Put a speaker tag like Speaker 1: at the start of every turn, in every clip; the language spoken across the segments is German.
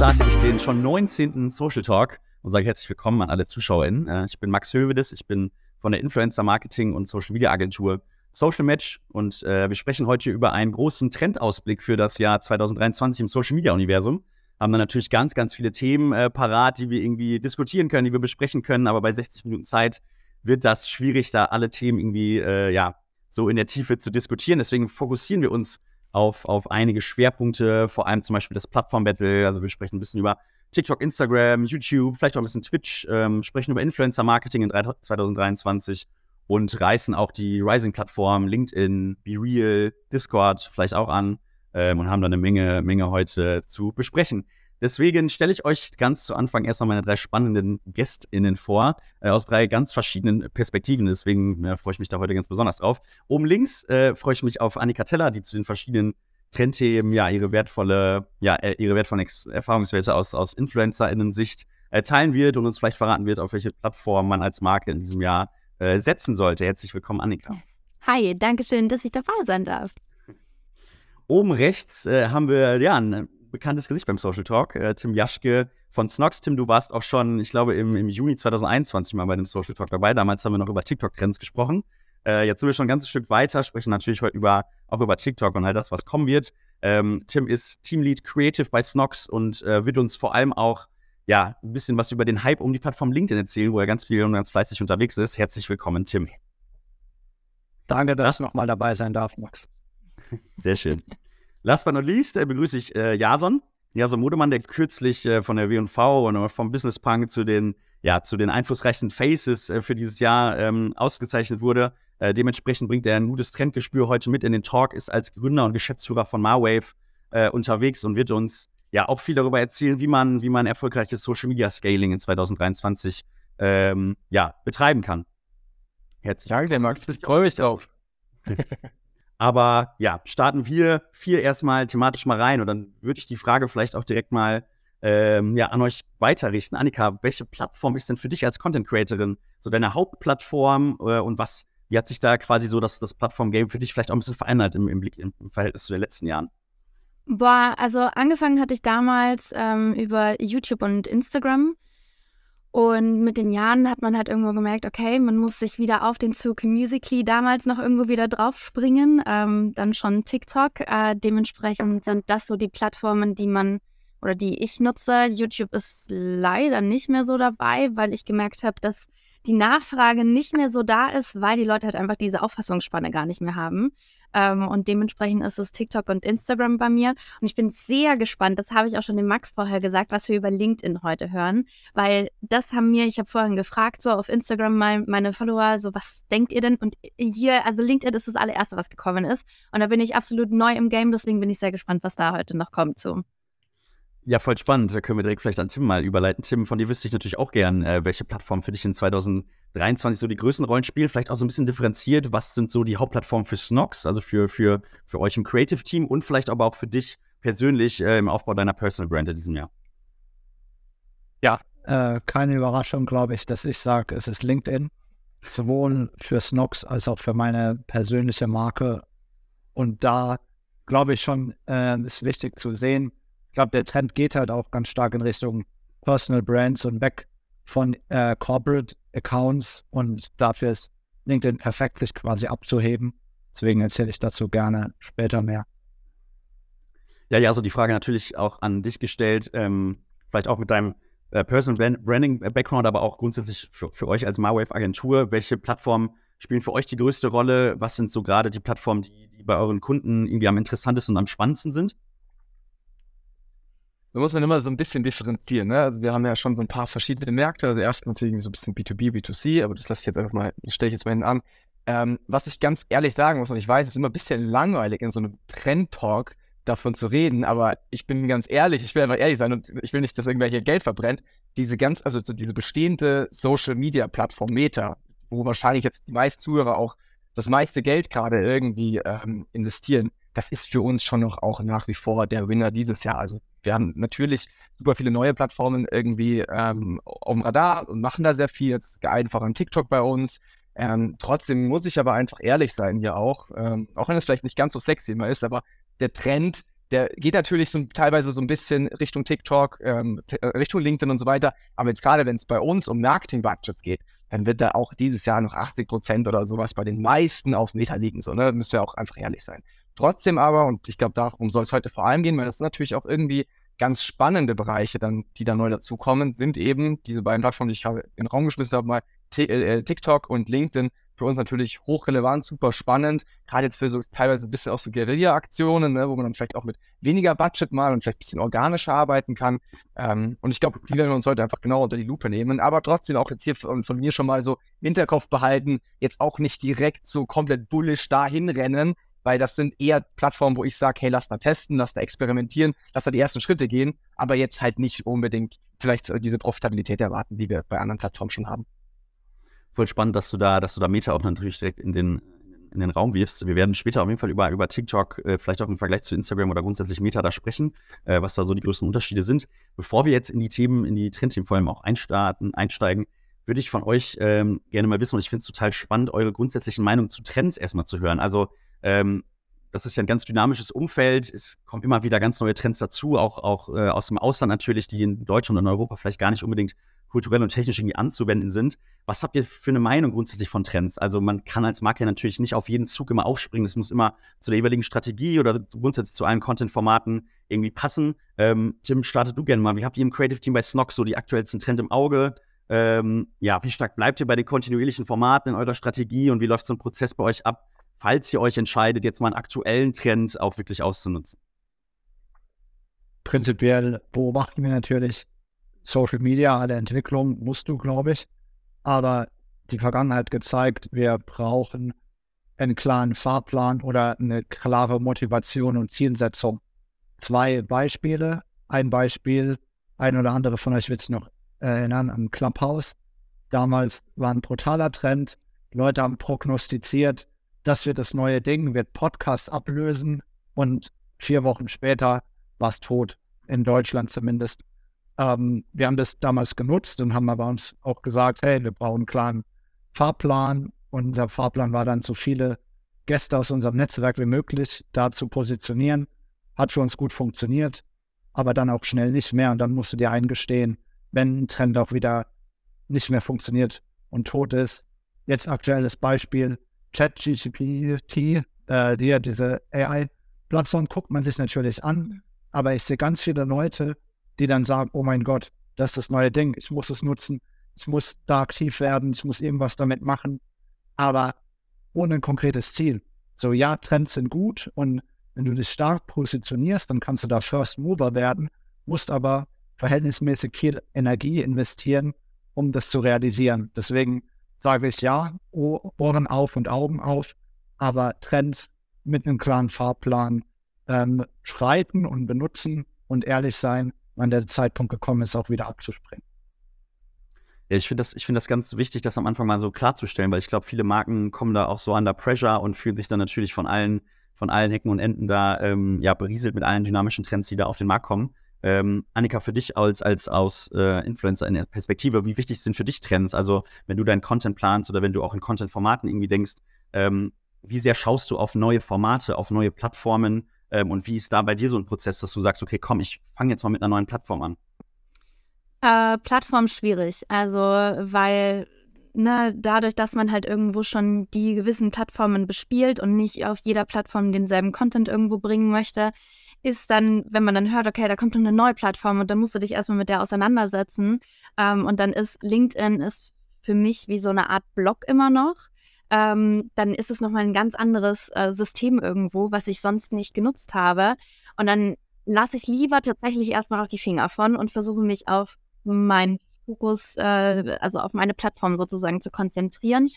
Speaker 1: starte ich den schon 19. Social Talk und sage herzlich willkommen an alle ZuschauerInnen. Äh, ich bin Max Hövedes, ich bin von der Influencer Marketing und Social Media Agentur Social Match und äh, wir sprechen heute über einen großen Trendausblick für das Jahr 2023 im Social Media Universum. Haben dann natürlich ganz, ganz viele Themen äh, parat, die wir irgendwie diskutieren können, die wir besprechen können, aber bei 60 Minuten Zeit wird das schwierig, da alle Themen irgendwie ja, so in der Tiefe zu diskutieren. Deswegen fokussieren wir uns auf, auf einige Schwerpunkte, vor allem zum Beispiel das Plattform-Battle. Also wir sprechen ein bisschen über TikTok, Instagram, YouTube, vielleicht auch ein bisschen Twitch, ähm, sprechen über Influencer-Marketing in 2023 und reißen auch die Rising-Plattform, LinkedIn, BeReal, Discord vielleicht auch an ähm, und haben da eine Menge, Menge heute zu besprechen. Deswegen stelle ich euch ganz zu Anfang erstmal meine drei spannenden GästInnen vor, äh, aus drei ganz verschiedenen Perspektiven. Deswegen äh, freue ich mich da heute ganz besonders drauf. Oben links äh, freue ich mich auf Annika Teller, die zu den verschiedenen Trendthemen ja ihre wertvolle, ja, äh, ihre wertvollen Ex Erfahrungswerte aus, aus InfluencerInnen-Sicht äh, teilen wird und uns vielleicht verraten wird, auf welche Plattform man als Marke in diesem Jahr äh, setzen sollte. Herzlich willkommen, Annika.
Speaker 2: Hi, danke schön, dass ich dabei sein darf.
Speaker 1: Oben rechts haben wir ja ein bekanntes Gesicht beim Social Talk, äh, Tim Jaschke von Snox. Tim, du warst auch schon, ich glaube, im, im Juni 2021 mal bei dem Social Talk dabei. Damals haben wir noch über TikTok-Trends gesprochen. Äh, jetzt sind wir schon ein ganzes Stück weiter, sprechen natürlich heute über, auch über TikTok und all das, was kommen wird. Ähm, Tim ist Teamlead Creative bei Snox und äh, wird uns vor allem auch ja, ein bisschen was über den Hype um die Plattform LinkedIn erzählen, wo er ganz viel und ganz fleißig unterwegs ist. Herzlich willkommen, Tim.
Speaker 3: Danke, dass ich nochmal dabei sein darf, Max.
Speaker 1: Sehr schön. Last but not least äh, begrüße ich äh, Jason. Jason Modemann, der kürzlich äh, von der W&V und vom Business Punk zu den, ja, zu den einflussreichsten Faces äh, für dieses Jahr ähm, ausgezeichnet wurde. Äh, dementsprechend bringt er ein gutes Trendgespür heute mit in den Talk, ist als Gründer und Geschäftsführer von Marwave äh, unterwegs und wird uns ja auch viel darüber erzählen, wie man, wie man erfolgreiches Social Media Scaling in 2023 ähm, ja, betreiben kann.
Speaker 3: Herzlich Danke, Max. Ich freue mich drauf.
Speaker 1: Aber ja, starten wir vier erstmal thematisch mal rein und dann würde ich die Frage vielleicht auch direkt mal ähm, ja, an euch weiterrichten. Annika, welche Plattform ist denn für dich als Content Creatorin so deine Hauptplattform äh, und was, wie hat sich da quasi so das, das Plattform-Game für dich vielleicht auch ein bisschen verändert im, im, im, Verhältnis zu den letzten Jahren?
Speaker 2: Boah, also angefangen hatte ich damals ähm, über YouTube und Instagram. Und mit den Jahren hat man halt irgendwo gemerkt, okay, man muss sich wieder auf den Zug Musically damals noch irgendwo wieder draufspringen. Ähm, dann schon TikTok. Äh, dementsprechend sind das so die Plattformen, die man oder die ich nutze. YouTube ist leider nicht mehr so dabei, weil ich gemerkt habe, dass die Nachfrage nicht mehr so da ist, weil die Leute halt einfach diese Auffassungsspanne gar nicht mehr haben. Ähm, und dementsprechend ist es TikTok und Instagram bei mir. Und ich bin sehr gespannt, das habe ich auch schon dem Max vorher gesagt, was wir über LinkedIn heute hören. Weil das haben mir, ich habe vorhin gefragt, so auf Instagram mal meine Follower, so was denkt ihr denn? Und hier, also LinkedIn ist das allererste, was gekommen ist. Und da bin ich absolut neu im Game, deswegen bin ich sehr gespannt, was da heute noch kommt zu.
Speaker 1: Ja, voll spannend. Da können wir direkt vielleicht an Tim mal überleiten. Tim, von dir wüsste ich natürlich auch gern, äh, welche Plattform für dich in 2023 so die größten Rollen spielt. Vielleicht auch so ein bisschen differenziert. Was sind so die Hauptplattformen für Snox, also für, für, für euch im Creative Team und vielleicht aber auch für dich persönlich äh, im Aufbau deiner Personal Brand in diesem Jahr?
Speaker 3: Ja, äh, keine Überraschung, glaube ich, dass ich sage, es ist LinkedIn. Sowohl für Snox als auch für meine persönliche Marke. Und da glaube ich schon, äh, ist wichtig zu sehen, ich glaube, der Trend geht halt auch ganz stark in Richtung Personal Brands und weg von äh, Corporate Accounts und dafür ist LinkedIn perfekt, sich quasi abzuheben. Deswegen erzähle ich dazu gerne später mehr.
Speaker 1: Ja, ja, so die Frage natürlich auch an dich gestellt, ähm, vielleicht auch mit deinem äh, Personal Branding Background, aber auch grundsätzlich für, für euch als Marwave Agentur. Welche Plattformen spielen für euch die größte Rolle? Was sind so gerade die Plattformen, die, die bei euren Kunden irgendwie am interessantesten und am spannendsten sind?
Speaker 3: Da muss man immer so ein bisschen differenzieren. Ne? Also wir haben ja schon so ein paar verschiedene Märkte. Also erst natürlich so ein bisschen B2B, B2C, aber das lasse ich jetzt einfach mal, stelle ich jetzt mal hinten an. Ähm, was ich ganz ehrlich sagen muss, und ich weiß, es ist immer ein bisschen langweilig, in so einem Trend-Talk davon zu reden, aber ich bin ganz ehrlich, ich will einfach ehrlich sein und ich will nicht, dass irgendwelche Geld verbrennt. Diese ganz, also so diese bestehende Social-Media-Plattform Meta, wo wahrscheinlich jetzt die meisten Zuhörer auch das meiste Geld gerade irgendwie ähm, investieren, das ist für uns schon noch auch nach wie vor der Winner dieses Jahr. Also wir haben natürlich super viele neue Plattformen irgendwie ähm, auf dem Radar und machen da sehr viel. Jetzt einfach an TikTok bei uns. Ähm, trotzdem muss ich aber einfach ehrlich sein hier auch, ähm, auch wenn es vielleicht nicht ganz so sexy immer ist, aber der Trend der geht natürlich so teilweise so ein bisschen Richtung TikTok, ähm, äh, Richtung LinkedIn und so weiter. Aber jetzt gerade, wenn es bei uns um Marketing-Budgets geht, dann wird da auch dieses Jahr noch 80 Prozent oder sowas bei den meisten auf Meta liegen. So, ne? Müsst ihr auch einfach ehrlich sein. Trotzdem aber, und ich glaube, darum soll es heute vor allem gehen, weil das sind natürlich auch irgendwie ganz spannende Bereiche, dann, die da neu dazukommen, sind eben diese beiden Plattformen, die ich in den Raum geschmissen habe, mal äh, TikTok und LinkedIn für uns natürlich hochrelevant, super spannend. Gerade jetzt für so teilweise ein bisschen auch so Guerilla-Aktionen, ne, wo man dann vielleicht auch mit weniger Budget mal und vielleicht ein bisschen organischer arbeiten kann. Ähm, und ich glaube, die werden wir uns heute einfach genau unter die Lupe nehmen. Aber trotzdem auch jetzt hier von, von mir schon mal so im Hinterkopf behalten, jetzt auch nicht direkt so komplett bullish dahin rennen, weil das sind eher Plattformen, wo ich sage, hey, lass da testen, lass da experimentieren, lass da die ersten Schritte gehen, aber jetzt halt nicht unbedingt vielleicht diese Profitabilität erwarten, die wir bei anderen Plattformen schon haben
Speaker 1: voll spannend, dass du da, dass du da Meta auch natürlich direkt in den, in den Raum wirfst. Wir werden später auf jeden Fall über, über TikTok, äh, vielleicht auch im Vergleich zu Instagram oder grundsätzlich Meta da sprechen, äh, was da so die größten Unterschiede sind. Bevor wir jetzt in die Themen, in die Trendthemen vor allem auch einstarten, einsteigen, würde ich von euch ähm, gerne mal wissen, und ich finde es total spannend, eure grundsätzlichen Meinungen zu Trends erstmal zu hören. Also, ähm, das ist ja ein ganz dynamisches Umfeld. Es kommen immer wieder ganz neue Trends dazu, auch, auch äh, aus dem Ausland natürlich, die in Deutschland und in Europa vielleicht gar nicht unbedingt kulturell und technisch irgendwie anzuwenden sind. Was habt ihr für eine Meinung grundsätzlich von Trends? Also man kann als Marke natürlich nicht auf jeden Zug immer aufspringen. Es muss immer zu der jeweiligen Strategie oder grundsätzlich zu allen Content-Formaten irgendwie passen. Ähm, Tim, startet du gerne mal. Wie habt ihr im Creative Team bei Snock so die aktuellsten Trends im Auge? Ähm, ja, wie stark bleibt ihr bei den kontinuierlichen Formaten in eurer Strategie und wie läuft so ein Prozess bei euch ab, falls ihr euch entscheidet, jetzt mal einen aktuellen Trend auch wirklich auszunutzen?
Speaker 4: Prinzipiell beobachten wir natürlich Social Media, alle Entwicklung musst du, glaube ich. Aber die Vergangenheit gezeigt, wir brauchen einen klaren Fahrplan oder eine klare Motivation und Zielsetzung. Zwei Beispiele. Ein Beispiel, ein oder andere von euch wird es noch erinnern, am Clubhouse. Damals war ein brutaler Trend. Leute haben prognostiziert, das wird das neue Ding, wird Podcasts ablösen und vier Wochen später war es tot, in Deutschland zumindest. Ähm, wir haben das damals genutzt und haben aber uns auch gesagt, hey, wir brauchen einen klaren Fahrplan. Und unser Fahrplan war dann, so viele Gäste aus unserem Netzwerk wie möglich da zu positionieren. Hat für uns gut funktioniert, aber dann auch schnell nicht mehr. Und dann musst du dir eingestehen, wenn ein Trend auch wieder nicht mehr funktioniert und tot ist. Jetzt aktuelles Beispiel, ChatGPT, äh, die, diese AI-Plattform guckt man sich natürlich an, aber ich sehe ganz viele Leute, die dann sagen, oh mein Gott, das ist das neue Ding, ich muss es nutzen, ich muss da aktiv werden, ich muss irgendwas damit machen, aber ohne ein konkretes Ziel. So, ja, Trends sind gut und wenn du dich stark positionierst, dann kannst du da First Mover werden, musst aber verhältnismäßig viel Energie investieren, um das zu realisieren. Deswegen sage ich ja, Ohren auf und Augen auf, aber Trends mit einem klaren Fahrplan ähm, schreiten und benutzen und ehrlich sein, wann der Zeitpunkt gekommen ist, auch wieder abzuspringen.
Speaker 1: Ja, ich finde das, find das ganz wichtig, das am Anfang mal so klarzustellen, weil ich glaube, viele Marken kommen da auch so under pressure und fühlen sich dann natürlich von allen, von allen Hecken und Enden da ähm, ja, berieselt mit allen dynamischen Trends, die da auf den Markt kommen. Ähm, Annika, für dich als, als aus äh, Influencer in der Perspektive, wie wichtig sind für dich Trends? Also, wenn du deinen Content planst oder wenn du auch in Content-Formaten irgendwie denkst, ähm, wie sehr schaust du auf neue Formate, auf neue Plattformen? Ähm, und wie ist da bei dir so ein Prozess, dass du sagst, okay, komm, ich fange jetzt mal mit einer neuen Plattform an?
Speaker 2: Äh, Plattform schwierig. Also, weil ne, dadurch, dass man halt irgendwo schon die gewissen Plattformen bespielt und nicht auf jeder Plattform denselben Content irgendwo bringen möchte, ist dann, wenn man dann hört, okay, da kommt eine neue Plattform und dann musst du dich erstmal mit der auseinandersetzen. Ähm, und dann ist LinkedIn ist für mich wie so eine Art Blog immer noch ähm, dann ist es nochmal ein ganz anderes äh, System irgendwo, was ich sonst nicht genutzt habe. Und dann lasse ich lieber tatsächlich erstmal auch die Finger von und versuche mich auf meinen Fokus, äh, also auf meine Plattform sozusagen zu konzentrieren.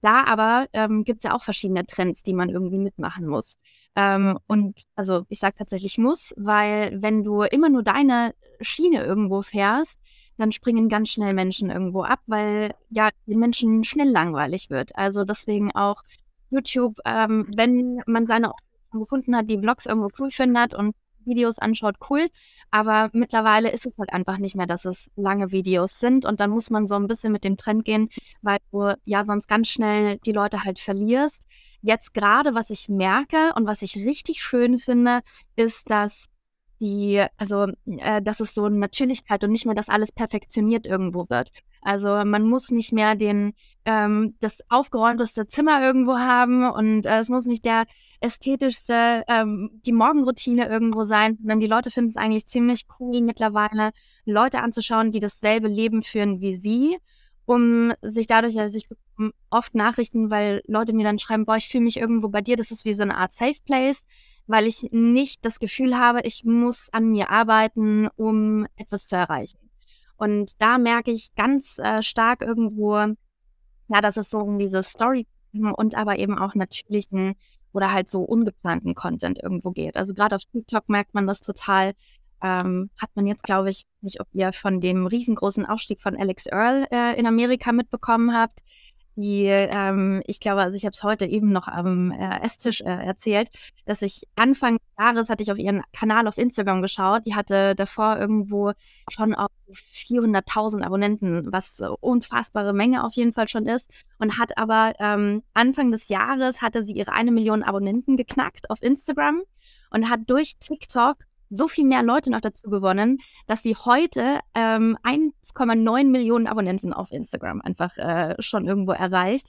Speaker 2: Da aber ähm, gibt es ja auch verschiedene Trends, die man irgendwie mitmachen muss. Ähm, und also ich sage tatsächlich muss, weil wenn du immer nur deine Schiene irgendwo fährst, dann springen ganz schnell Menschen irgendwo ab, weil ja den Menschen schnell langweilig wird. Also deswegen auch YouTube, ähm, wenn man seine gefunden hat, die Vlogs irgendwo cool findet und Videos anschaut, cool. Aber mittlerweile ist es halt einfach nicht mehr, dass es lange Videos sind. Und dann muss man so ein bisschen mit dem Trend gehen, weil du ja sonst ganz schnell die Leute halt verlierst. Jetzt gerade, was ich merke und was ich richtig schön finde, ist, dass die, also, äh, dass es so eine Chilligkeit und nicht mehr, dass alles perfektioniert irgendwo wird. Also man muss nicht mehr den, ähm, das aufgeräumteste Zimmer irgendwo haben und äh, es muss nicht der ästhetischste, ähm, die Morgenroutine irgendwo sein, sondern die Leute finden es eigentlich ziemlich cool mittlerweile, Leute anzuschauen, die dasselbe Leben führen wie sie, um sich dadurch, also ich oft Nachrichten, weil Leute mir dann schreiben, boah, ich fühle mich irgendwo bei dir, das ist wie so eine Art Safe Place weil ich nicht das Gefühl habe, ich muss an mir arbeiten, um etwas zu erreichen. Und da merke ich ganz äh, stark irgendwo, ja, dass es so um diese Story und aber eben auch natürlichen oder halt so ungeplanten Content irgendwo geht. Also gerade auf TikTok merkt man das total. Ähm, hat man jetzt, glaube ich, nicht, ob ihr von dem riesengroßen Aufstieg von Alex Earl äh, in Amerika mitbekommen habt die, ähm, ich glaube, also ich habe es heute eben noch am äh, Esstisch äh, erzählt, dass ich Anfang des Jahres hatte ich auf ihren Kanal auf Instagram geschaut. Die hatte davor irgendwo schon auf 400.000 Abonnenten, was äh, unfassbare Menge auf jeden Fall schon ist. Und hat aber ähm, Anfang des Jahres hatte sie ihre eine Million Abonnenten geknackt auf Instagram und hat durch TikTok so viel mehr Leute noch dazu gewonnen, dass sie heute ähm, 1,9 Millionen Abonnenten auf Instagram einfach äh, schon irgendwo erreicht.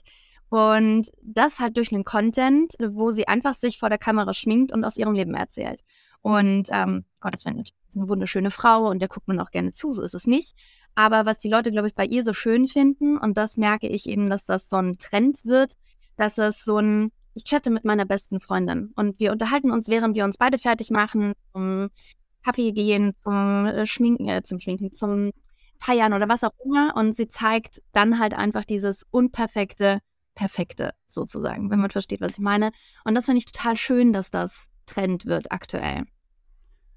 Speaker 2: Und das halt durch einen Content, wo sie einfach sich vor der Kamera schminkt und aus ihrem Leben erzählt. Und ähm, Gottes Willen, ist eine wunderschöne Frau und der guckt man auch gerne zu, so ist es nicht. Aber was die Leute, glaube ich, bei ihr so schön finden, und das merke ich eben, dass das so ein Trend wird, dass es so ein, ich chatte mit meiner besten Freundin und wir unterhalten uns, während wir uns beide fertig machen, zum Kaffee gehen, zum äh, Schminken, äh, zum Schminken, zum Feiern oder was auch immer. Und sie zeigt dann halt einfach dieses unperfekte, perfekte sozusagen, wenn man versteht, was ich meine. Und das finde ich total schön, dass das Trend wird aktuell.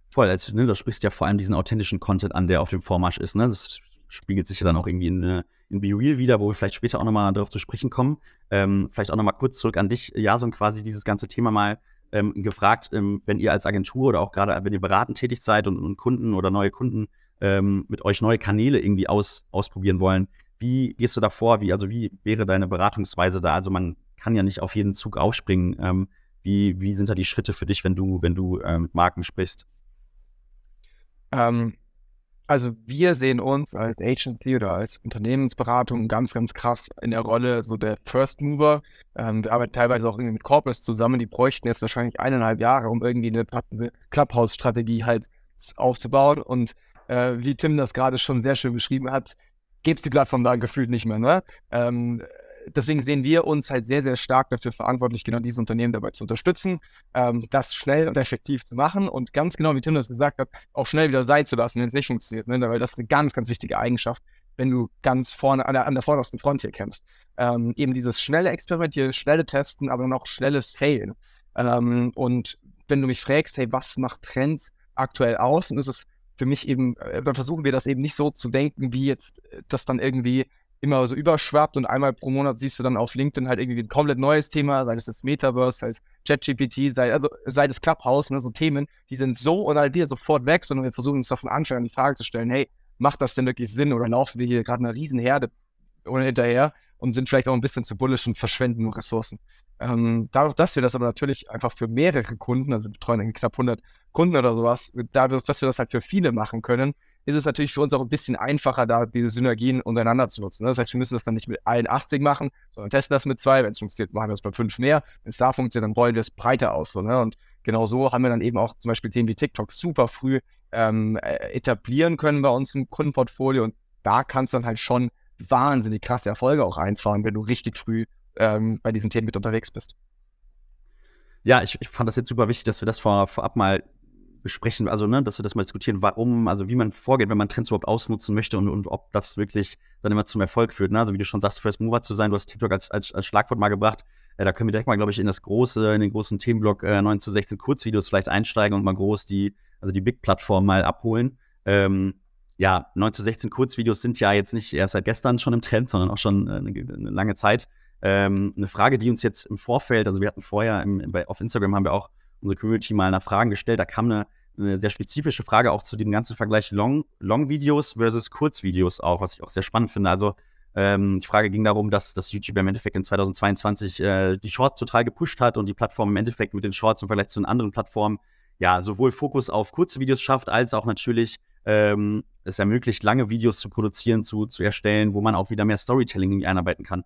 Speaker 1: Voll, also, ne, du sprichst ja vor allem diesen authentischen Content an, der auf dem Vormarsch ist. Ne? Das spiegelt sich ja dann auch irgendwie in, äh, in Be Real wieder, wo wir vielleicht später auch nochmal darauf zu sprechen kommen. Ähm, vielleicht auch nochmal kurz zurück an dich, Jason, quasi dieses ganze Thema mal ähm, gefragt, ähm, wenn ihr als Agentur oder auch gerade wenn ihr beratend tätig seid und, und Kunden oder neue Kunden ähm, mit euch neue Kanäle irgendwie aus, ausprobieren wollen. Wie gehst du da vor? Wie, also wie wäre deine Beratungsweise da? Also man kann ja nicht auf jeden Zug aufspringen. Ähm, wie, wie sind da die Schritte für dich, wenn du, wenn du äh, mit Marken sprichst?
Speaker 3: Ähm, also wir sehen uns als Agency oder als Unternehmensberatung ganz, ganz krass in der Rolle so der First Mover. Ähm, wir arbeiten teilweise auch irgendwie mit Corporates zusammen, die bräuchten jetzt wahrscheinlich eineinhalb Jahre, um irgendwie eine passende Clubhouse-Strategie halt aufzubauen. Und äh, wie Tim das gerade schon sehr schön beschrieben hat, gibt es die Plattform da gefühlt nicht mehr. Ne? Ähm, deswegen sehen wir uns halt sehr, sehr stark dafür verantwortlich, genau diese Unternehmen dabei zu unterstützen, ähm, das schnell und effektiv zu machen und ganz genau, wie Tim das gesagt hat, auch schnell wieder sein zu lassen, wenn es nicht funktioniert. Ne? Weil das ist eine ganz, ganz wichtige Eigenschaft, wenn du ganz vorne an der, an der vordersten Front hier kämpfst. Ähm, eben dieses schnelle Experimentieren, schnelle Testen, aber dann auch schnelles Failen. Ähm, und wenn du mich fragst, hey, was macht Trends aktuell aus, dann ist es für mich eben, äh, dann versuchen wir das eben nicht so zu denken, wie jetzt äh, das dann irgendwie immer so überschwappt und einmal pro Monat siehst du dann auf LinkedIn halt irgendwie ein komplett neues Thema, sei es das Metaverse, sei es ChatGPT, sei, also sei es Clubhouse, ne, so Themen, die sind so und halt wieder sofort weg, sondern wir versuchen uns davon anschauen, die Frage zu stellen, hey, macht das denn wirklich Sinn oder laufen wir hier gerade eine Riesenherde oder hinterher und sind vielleicht auch ein bisschen zu bullish und verschwenden Ressourcen. Ähm, dadurch, dass wir das aber natürlich einfach für mehrere Kunden, also wir betreuen knapp 100 Kunden oder sowas, dadurch, dass wir das halt für viele machen können, ist es natürlich für uns auch ein bisschen einfacher, da diese Synergien untereinander zu nutzen. Ne? Das heißt, wir müssen das dann nicht mit allen 80 machen, sondern testen das mit zwei. Wenn es funktioniert, machen wir es bei fünf mehr. Wenn es da funktioniert, dann rollen wir es breiter aus. So, ne? Und genau so haben wir dann eben auch zum Beispiel Themen wie TikTok super früh ähm, äh, etablieren können bei uns im Kundenportfolio. Und da kannst du dann halt schon wahnsinnig krasse Erfolge auch einfahren, wenn du richtig früh ähm, bei diesen Themen mit unterwegs bist.
Speaker 1: Ja, ich, ich, fand das jetzt super wichtig, dass wir das vor, vorab mal besprechen, also ne, dass wir das mal diskutieren, warum, also wie man vorgeht, wenn man Trends überhaupt ausnutzen möchte und, und ob das wirklich dann immer zum Erfolg führt. Ne? Also wie du schon sagst, First Mover zu sein, du hast TikTok als, als, als Schlagwort mal gebracht. Äh, da können wir direkt mal, glaube ich, in das große, in den großen Themenblock äh, 9 zu 16 Kurzvideos vielleicht einsteigen und mal groß die, also die Big-Plattform mal abholen. Ähm, ja, 9 zu 16 Kurzvideos sind ja jetzt nicht erst seit gestern schon im Trend, sondern auch schon äh, eine, eine, lange Zeit. Ähm, eine Frage, die uns jetzt im Vorfeld, also wir hatten vorher im, bei, auf Instagram haben wir auch unsere Community mal nach Fragen gestellt. Da kam eine, eine sehr spezifische Frage auch zu dem ganzen Vergleich Long, Long versus Kurzvideos auch, was ich auch sehr spannend finde. Also Ähm, die Frage ging darum, dass, dass YouTube im Endeffekt in 2022 äh, die Shorts total gepusht hat und die Plattform im Endeffekt mit den Shorts im Vergleich zu den anderen Plattformen ja sowohl Fokus auf kurze Videos schafft, als auch natürlich ähm, es ermöglicht, lange Videos zu produzieren, zu, zu erstellen, wo man auch wieder mehr Storytelling einarbeiten kann.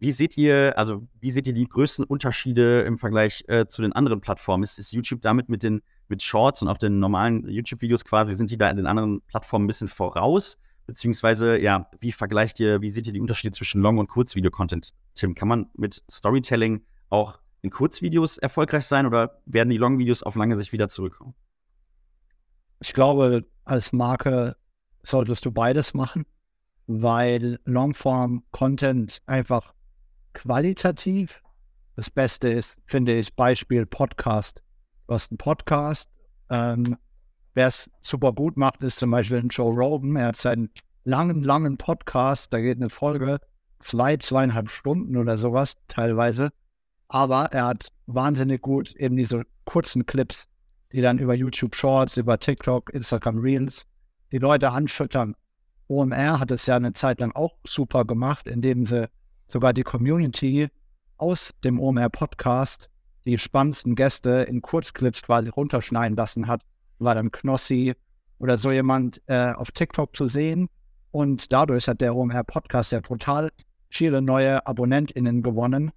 Speaker 1: Wie seht ihr, also wie seht ihr die größten Unterschiede im Vergleich äh, zu den anderen Plattformen? Ist, ist YouTube damit mit den mit Shorts und auch den normalen YouTube-Videos quasi, sind die da in den anderen Plattformen ein bisschen voraus? Beziehungsweise, ja, wie vergleicht ihr, wie seht ihr die Unterschiede zwischen Long- und Kurzvideo-Content? Tim, kann man mit Storytelling auch in Kurzvideos erfolgreich sein oder werden die Long-Videos auf lange Sicht wieder zurückkommen?
Speaker 4: Ich glaube, als Marke solltest du beides machen, weil Longform-Content einfach qualitativ das Beste ist, finde ich, Beispiel Podcast. Du hast einen Podcast, ähm, Wer es super gut macht, ist zum Beispiel Joe Rogan. Er hat seinen langen, langen Podcast, da geht eine Folge zwei, zweieinhalb Stunden oder sowas teilweise. Aber er hat wahnsinnig gut eben diese kurzen Clips, die dann über YouTube Shorts, über TikTok, Instagram Reels die Leute anfüttern. OMR hat es ja eine Zeit lang auch super gemacht, indem sie sogar die Community aus dem OMR Podcast die spannendsten Gäste in Kurzclips quasi runterschneiden lassen hat war dann Knossi oder so jemand äh, auf TikTok zu sehen. Und dadurch hat der OMR Podcast ja total viele neue AbonnentInnen gewonnen.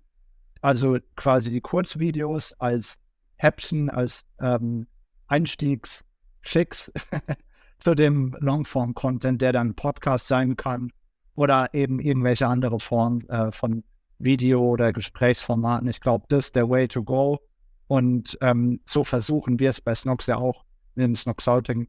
Speaker 4: Also quasi die Kurzvideos als Häppchen, als ähm, Einstiegsschicks zu dem Longform-Content, der dann Podcast sein kann oder eben irgendwelche andere Formen äh, von Video- oder Gesprächsformaten. Ich glaube, das ist der Way to go. Und ähm, so versuchen wir es bei Snox ja auch in Snoxouting.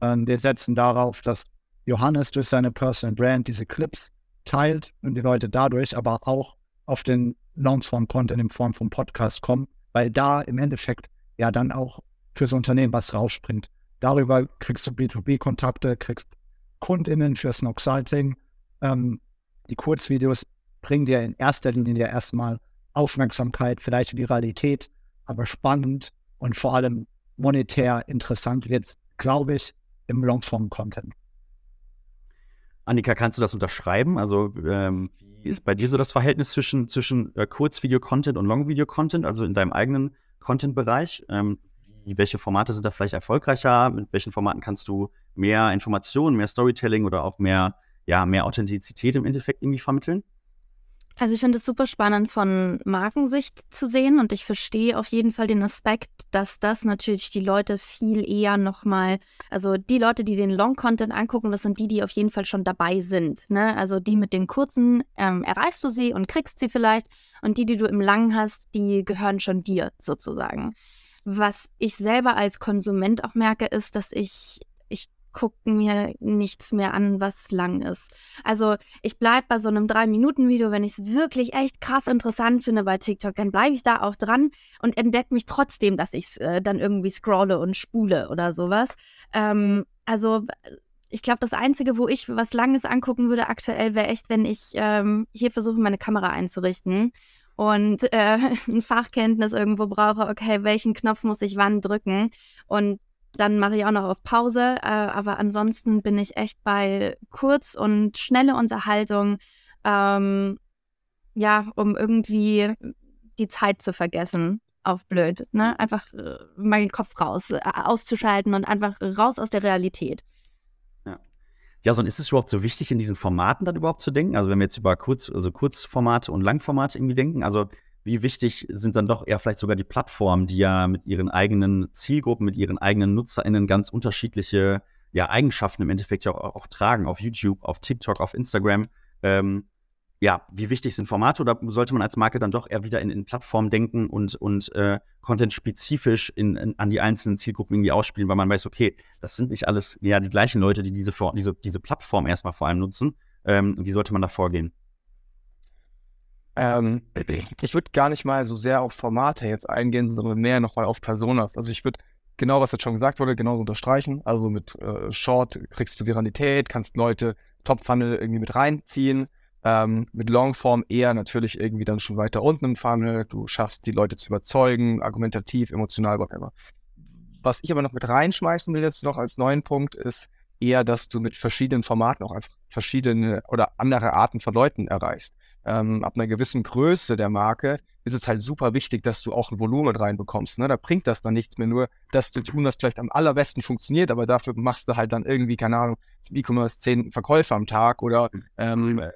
Speaker 4: Wir setzen darauf, dass Johannes durch seine Personal Brand diese Clips teilt und die Leute dadurch aber auch auf den Longform-Content in Form von Podcast kommen, weil da im Endeffekt ja dann auch fürs Unternehmen was rausspringt. Darüber kriegst du B2B-Kontakte, kriegst KundInnen für Snoxouting. Ähm, die Kurzvideos bringen dir in erster Linie erstmal Aufmerksamkeit, vielleicht Viralität, aber spannend und vor allem monetär interessant wird, glaube ich, im Longform-Content.
Speaker 1: Annika, kannst du das unterschreiben? Also, ähm, wie ist bei dir so das Verhältnis zwischen, zwischen äh, Kurzvideo-Content und Long-Video-Content, also in deinem eigenen Content-Bereich? Ähm, welche Formate sind da vielleicht erfolgreicher? Mit welchen Formaten kannst du mehr Informationen, mehr Storytelling oder auch mehr, ja, mehr Authentizität im Endeffekt irgendwie vermitteln?
Speaker 2: Also ich finde es super spannend von Markensicht zu sehen und ich verstehe auf jeden Fall den Aspekt, dass das natürlich die Leute viel eher nochmal, also die Leute, die den Long-Content angucken, das sind die, die auf jeden Fall schon dabei sind. Ne? Also die mit den kurzen ähm, erreichst du sie und kriegst sie vielleicht und die, die du im Langen hast, die gehören schon dir sozusagen. Was ich selber als Konsument auch merke, ist, dass ich gucken mir nichts mehr an, was lang ist. Also ich bleibe bei so einem 3-Minuten-Video, wenn ich es wirklich echt krass interessant finde bei TikTok, dann bleibe ich da auch dran und entdecke mich trotzdem, dass ich es äh, dann irgendwie scrolle und spule oder sowas. Ähm, also ich glaube, das Einzige, wo ich was Langes angucken würde aktuell, wäre echt, wenn ich ähm, hier versuche, meine Kamera einzurichten und äh, ein Fachkenntnis irgendwo brauche, okay, welchen Knopf muss ich wann drücken? Und dann mache ich auch noch auf Pause. Äh, aber ansonsten bin ich echt bei kurz und schnelle Unterhaltung. Ähm, ja, um irgendwie die Zeit zu vergessen. Auf blöd, ne? Einfach äh, meinen Kopf raus, äh, auszuschalten und einfach raus aus der Realität.
Speaker 1: Ja. Ja, so und ist es überhaupt so wichtig, in diesen Formaten dann überhaupt zu denken? Also wenn wir jetzt über Kurz, also Kurzformate und Langformate irgendwie denken, also wie wichtig sind dann doch eher vielleicht sogar die Plattformen, die ja mit ihren eigenen Zielgruppen, mit ihren eigenen NutzerInnen ganz unterschiedliche ja, Eigenschaften im Endeffekt ja auch, auch tragen, auf YouTube, auf TikTok, auf Instagram. Ähm, ja, wie wichtig sind Formate oder sollte man als Marke dann doch eher wieder in, in Plattformen denken und, und äh, Content spezifisch in, in, an die einzelnen Zielgruppen irgendwie ausspielen, weil man weiß, okay, das sind nicht alles ja die gleichen Leute, die diese, diese, diese Plattform erstmal vor allem nutzen. Ähm, wie sollte man da vorgehen?
Speaker 3: Ähm, ich würde gar nicht mal so sehr auf Formate jetzt eingehen, sondern mehr nochmal auf Personas. Also ich würde genau, was jetzt schon gesagt wurde, genauso unterstreichen. Also mit äh, Short kriegst du Viralität, kannst Leute Top-Funnel irgendwie mit reinziehen. Ähm, mit Longform eher natürlich irgendwie dann schon weiter unten im Funnel. Du schaffst die Leute zu überzeugen, argumentativ, emotional, whatever. Was ich aber noch mit reinschmeißen will jetzt noch als neuen Punkt ist, eher, dass du mit verschiedenen Formaten auch einfach verschiedene oder andere Arten von Leuten erreichst. Ähm, ab einer gewissen Größe der Marke ist es halt super wichtig, dass du auch ein Volumen reinbekommst. Ne? Da bringt das dann nichts mehr nur, dass du tun, was vielleicht am allerbesten funktioniert, aber dafür machst du halt dann irgendwie, keine Ahnung, im E-Commerce zehn Verkäufer am Tag oder ähm, äh,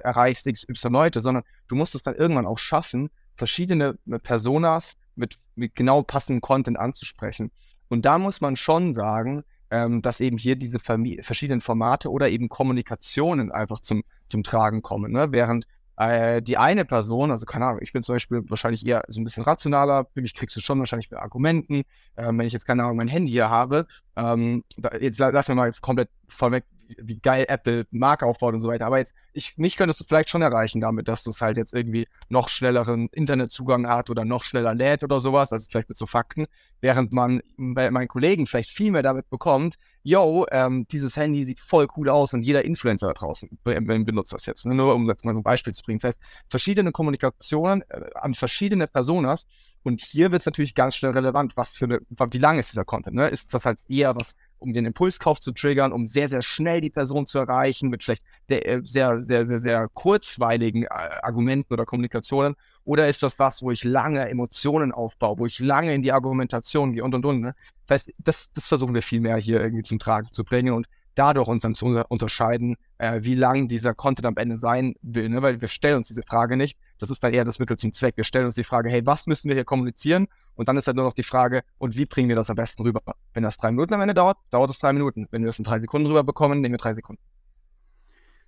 Speaker 3: erreichst XY Leute, sondern du musst es dann irgendwann auch schaffen, verschiedene äh, Personas mit, mit genau passendem Content anzusprechen. Und da muss man schon sagen, ähm, dass eben hier diese verschiedenen Formate oder eben Kommunikationen einfach zum, zum Tragen kommen. Ne? Während äh, die eine Person, also keine Ahnung, ich bin zum Beispiel wahrscheinlich eher so ein bisschen rationaler, mich kriegst du schon wahrscheinlich mit Argumenten. Ähm, wenn ich jetzt keine Ahnung, mein Handy hier habe, ähm, da, jetzt lass mir mal jetzt komplett vorweg wie geil Apple Marke aufbaut und so weiter. Aber jetzt, ich, mich könntest du vielleicht schon erreichen damit, dass du es halt jetzt irgendwie noch schnelleren Internetzugang hat oder noch schneller lädt oder sowas, also vielleicht mit so Fakten, während man bei meinen Kollegen vielleicht viel mehr damit bekommt, yo, ähm, dieses Handy sieht voll cool aus und jeder Influencer da draußen benutzt das jetzt. Ne? Nur um jetzt mal so ein Beispiel zu bringen. Das heißt, verschiedene Kommunikationen äh, an verschiedene Personas und hier wird es natürlich ganz schnell relevant, was für eine, wie lang ist dieser Content? Ne? Ist das halt eher was um den Impulskauf zu triggern, um sehr, sehr schnell die Person zu erreichen mit vielleicht sehr, sehr, sehr, sehr, sehr kurzweiligen äh, Argumenten oder Kommunikationen? Oder ist das was, wo ich lange Emotionen aufbaue, wo ich lange in die Argumentation gehe und und und? Ne? Das heißt, das, das versuchen wir viel mehr hier irgendwie zum Tragen zu bringen. Und dadurch uns dann zu unterscheiden, äh, wie lang dieser Content am Ende sein will. Ne? Weil wir stellen uns diese Frage nicht. Das ist dann eher das Mittel zum Zweck. Wir stellen uns die Frage, hey, was müssen wir hier kommunizieren? Und dann ist halt nur noch die Frage, und wie bringen wir das am besten rüber? Wenn das drei Minuten am Ende dauert, dauert es drei Minuten. Wenn wir das in drei Sekunden rüber bekommen, nehmen wir drei Sekunden.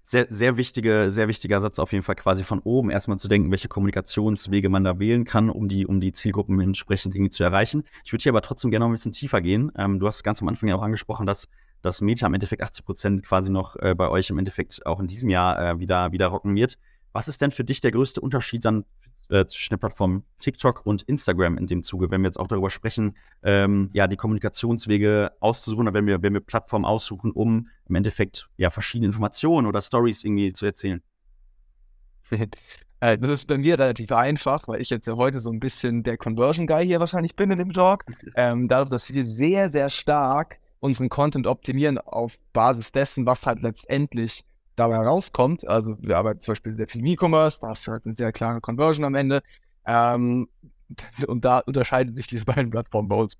Speaker 1: Sehr, sehr, wichtige, sehr wichtiger Satz auf jeden Fall quasi von oben erstmal zu denken, welche Kommunikationswege man da wählen kann, um die, um die Zielgruppen entsprechend irgendwie zu erreichen. Ich würde hier aber trotzdem gerne noch ein bisschen tiefer gehen. Ähm, du hast ganz am Anfang ja auch angesprochen, dass dass Meta im Endeffekt 80 Prozent quasi noch äh, bei euch im Endeffekt auch in diesem Jahr äh, wieder, wieder rocken wird. Was ist denn für dich der größte Unterschied dann äh, zwischen der Plattform TikTok und Instagram in dem Zuge, wenn wir jetzt auch darüber sprechen, ähm, ja, die Kommunikationswege auszusuchen oder wenn wir, wenn wir Plattformen aussuchen, um im Endeffekt ja verschiedene Informationen oder Stories irgendwie zu erzählen?
Speaker 3: Äh, das ist bei mir relativ einfach, weil ich jetzt ja heute so ein bisschen der Conversion Guy hier wahrscheinlich bin in dem Talk. Ähm, dadurch, dass wir sehr, sehr stark unseren Content optimieren auf Basis dessen, was halt letztendlich dabei rauskommt. Also wir arbeiten zum Beispiel sehr viel E-Commerce, da hast du halt eine sehr klare Conversion am Ende. Ähm, und da unterscheiden sich diese beiden Plattformen bei uns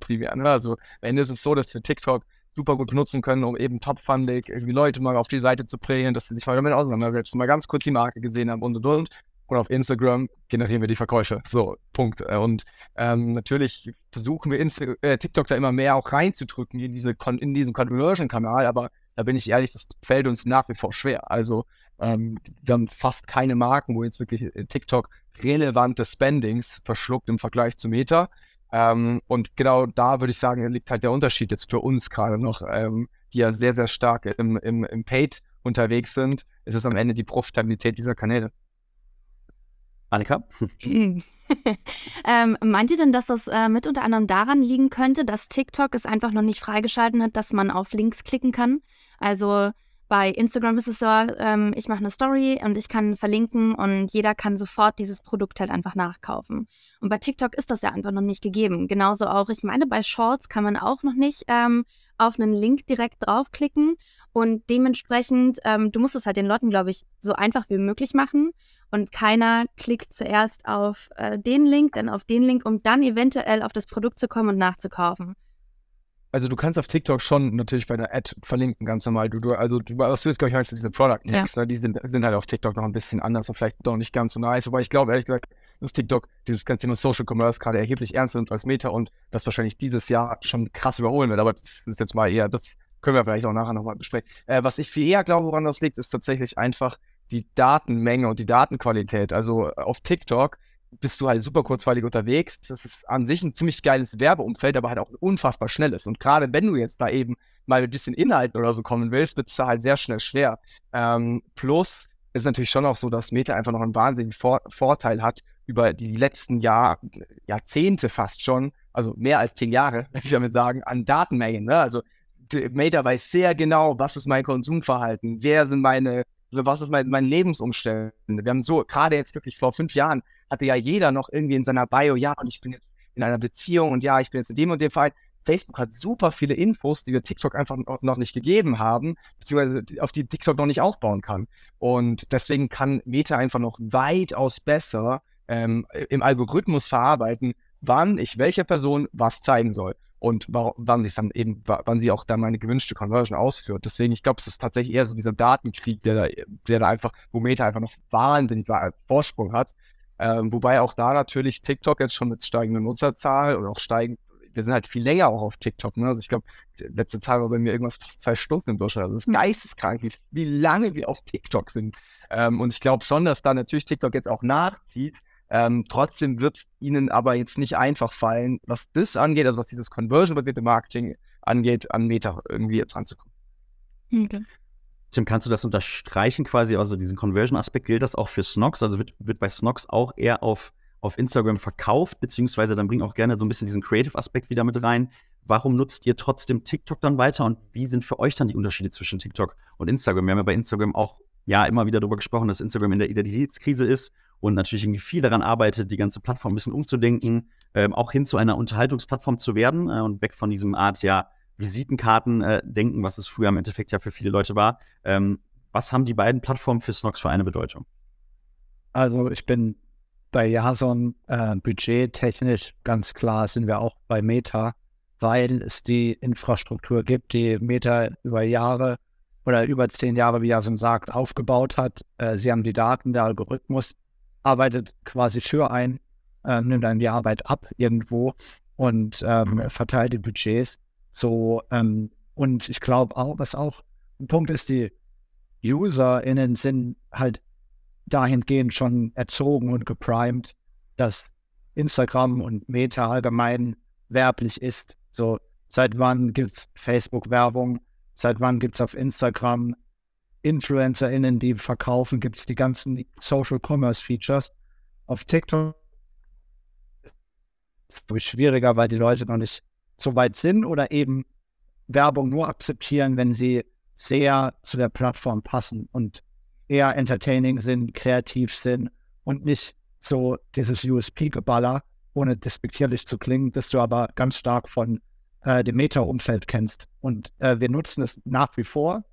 Speaker 3: primär. Ne? Also am Ende ist es so, dass wir TikTok super gut benutzen können, um eben top-fundig irgendwie Leute mal auf die Seite zu bringen, dass sie sich mal damit auseinandersetzen, mal ganz kurz die Marke gesehen haben und und und und auf Instagram generieren wir die Verkäufe. So, Punkt. Und ähm, natürlich versuchen wir Insta äh, TikTok da immer mehr auch reinzudrücken in, diese in diesen Conversion-Kanal, aber da bin ich ehrlich, das fällt uns nach wie vor schwer. Also ähm, wir haben fast keine Marken, wo jetzt wirklich äh, TikTok relevante Spendings verschluckt im Vergleich zu Meta. Ähm, und genau da würde ich sagen, liegt halt der Unterschied jetzt für uns gerade noch, ähm, die ja sehr, sehr stark im, im, im Paid unterwegs sind. Es ist am Ende die Profitabilität dieser Kanäle.
Speaker 1: Annika?
Speaker 2: ähm, meint ihr denn, dass das äh, mit unter anderem daran liegen könnte, dass TikTok es einfach noch nicht freigeschalten hat, dass man auf Links klicken kann? Also bei Instagram ist es so, ähm, ich mache eine Story und ich kann verlinken und jeder kann sofort dieses Produkt halt einfach nachkaufen. Und bei TikTok ist das ja einfach noch nicht gegeben. Genauso auch, ich meine, bei Shorts kann man auch noch nicht ähm, auf einen Link direkt draufklicken. Und dementsprechend, ähm, du musst es halt den Leuten, glaube ich, so einfach wie möglich machen und keiner klickt zuerst auf äh, den Link, dann auf den Link, um dann eventuell auf das Produkt zu kommen und nachzukaufen.
Speaker 3: Also du kannst auf TikTok schon natürlich bei der Ad verlinken, ganz normal. Du, du also du, was du jetzt, glaube ich, heißt diese Product Tags, ja. Ne? die sind, sind halt auf TikTok noch ein bisschen anders und vielleicht doch nicht ganz so nice. Wobei ich glaube, ehrlich gesagt, dass TikTok dieses ganze Thema Social Commerce gerade erheblich ernster nimmt als Meta und das wahrscheinlich dieses Jahr schon krass überholen wird. Aber das ist jetzt mal eher, das können wir vielleicht auch nachher nochmal besprechen. Äh, was ich viel eher glaube, woran das liegt, ist tatsächlich einfach die Datenmenge und die Datenqualität. Also äh, auf TikTok bist du halt super kurzweilig unterwegs. Das ist an sich ein ziemlich geiles Werbeumfeld, aber halt auch unfassbar schnelles. Und gerade wenn du jetzt da eben mal ein bisschen Inhalten oder so kommen willst, wird es da halt sehr schnell schwer. Ähm, plus ist natürlich schon auch so, dass Meta einfach noch einen wahnsinnigen Vor Vorteil hat über die letzten Jahr, Jahrzehnte fast schon, also mehr als zehn Jahre, würde ich damit sagen, an Datenmengen. Ne? Also Meta weiß sehr genau, was ist mein Konsumverhalten, wer sind meine was ist mein, mein Lebensumstände? Wir haben so, gerade jetzt wirklich vor fünf Jahren, hatte ja jeder noch irgendwie in seiner Bio, ja, und ich bin jetzt in einer Beziehung und ja, ich bin jetzt in dem und dem Verein. Facebook hat super viele Infos, die wir TikTok einfach noch nicht gegeben haben, beziehungsweise auf die TikTok noch nicht aufbauen kann. Und deswegen kann Meta einfach noch weitaus besser ähm, im Algorithmus verarbeiten, wann ich welcher Person was zeigen soll und wann sich dann eben, wann sie auch dann meine gewünschte Conversion ausführt. Deswegen, ich glaube, es ist tatsächlich eher so dieser Datenkrieg, der da, der da einfach, wo Meta einfach noch wahnsinnig Vorsprung hat. Ähm, wobei auch da natürlich TikTok jetzt schon mit steigender Nutzerzahl und auch steigend, wir sind halt viel länger auch auf TikTok. Ne? Also ich glaube, letzte Zahl war bei mir irgendwas fast zwei Stunden im Durchschnitt. Also es ist hm. geisteskrank, wie, wie lange wir auf TikTok sind. Ähm, und ich glaube schon, dass da natürlich TikTok jetzt auch nachzieht. Ähm, trotzdem wird es ihnen aber jetzt nicht einfach fallen, was das angeht, also was dieses conversion-basierte Marketing angeht, an Meta irgendwie jetzt ranzukommen.
Speaker 1: Okay. Tim, kannst du das unterstreichen quasi? Also diesen Conversion-Aspekt gilt das auch für Snox? Also wird, wird bei Snox auch eher auf, auf Instagram verkauft, beziehungsweise dann bringt auch gerne so ein bisschen diesen Creative-Aspekt wieder mit rein. Warum nutzt ihr trotzdem TikTok dann weiter und wie sind für euch dann die Unterschiede zwischen TikTok und Instagram? Wir haben ja bei Instagram auch ja immer wieder darüber gesprochen, dass Instagram in der Identitätskrise ist und natürlich irgendwie viel daran arbeitet, die ganze Plattform ein bisschen umzudenken, ähm, auch hin zu einer Unterhaltungsplattform zu werden äh, und weg von diesem Art, ja, Visitenkarten äh, was es früher im Endeffekt ja für viele Leute war. Ähm, was haben die beiden Plattformen für Snox für eine Bedeutung?
Speaker 4: Also ich bin bei Jason äh, budgettechnisch ganz klar sind wir auch bei Meta, weil es die Infrastruktur gibt, die Meta über Jahre oder über zehn Jahre, wie Jason sagt, aufgebaut hat. Äh, sie haben die Daten, der Algorithmus arbeitet quasi für ein, äh, nimmt dann die Arbeit ab irgendwo und ähm, verteilt die Budgets. So, ähm, und ich glaube auch, was auch ein Punkt ist, die UserInnen sind halt dahingehend schon erzogen und geprimed, dass Instagram und Meta allgemein werblich ist. So, seit wann gibt es Facebook-Werbung? Seit wann gibt es auf Instagram InfluencerInnen, die verkaufen? Gibt es die ganzen Social Commerce Features? Auf TikTok ist es schwieriger, weil die Leute noch nicht so weit sind oder eben Werbung nur akzeptieren, wenn sie sehr zu der Plattform passen und eher entertaining sind, kreativ sind und nicht so dieses USP-Geballer, ohne despektierlich zu klingen, das du aber ganz stark von äh, dem Meta-Umfeld kennst. Und äh, wir nutzen es nach wie vor,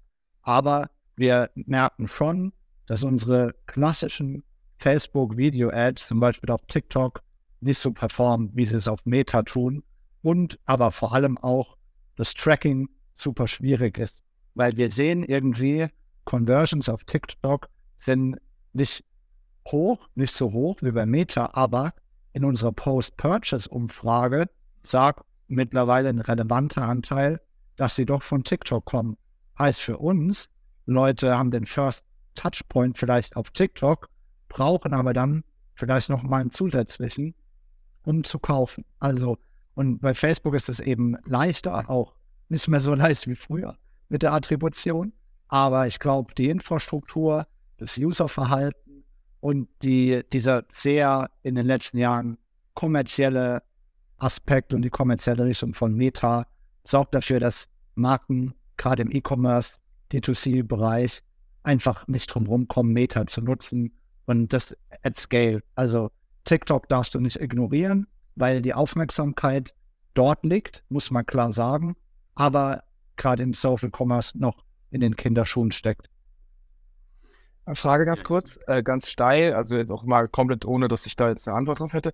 Speaker 4: aber wir merken schon, dass unsere klassischen Facebook-Video-Ads, zum Beispiel auf TikTok, nicht so performen, wie sie es auf Meta tun und aber vor allem auch das Tracking super schwierig ist, weil wir sehen irgendwie, Conversions auf TikTok sind nicht hoch, nicht so hoch wie bei Meta, aber in unserer Post-Purchase-Umfrage sagt mittlerweile ein relevanter Anteil, dass sie doch von TikTok kommen. Heißt für uns, Leute haben den First Touchpoint vielleicht auf TikTok, brauchen aber dann vielleicht noch mal einen zusätzlichen, um zu kaufen. Also und bei Facebook ist es eben leichter, auch nicht mehr so leicht wie früher mit der Attribution. Aber ich glaube, die Infrastruktur, das Userverhalten und die, dieser sehr in den letzten Jahren kommerzielle Aspekt und die kommerzielle Richtung von Meta sorgt dafür, dass Marken gerade im E-Commerce, D2C-Bereich einfach nicht drum kommen, Meta zu nutzen und das at scale. Also TikTok darfst du nicht ignorieren, weil die Aufmerksamkeit dort liegt, muss man klar sagen, aber gerade im Social Commerce noch in den Kinderschuhen steckt.
Speaker 3: Frage ganz kurz, äh, ganz steil, also jetzt auch mal komplett ohne, dass ich da jetzt eine Antwort drauf hätte.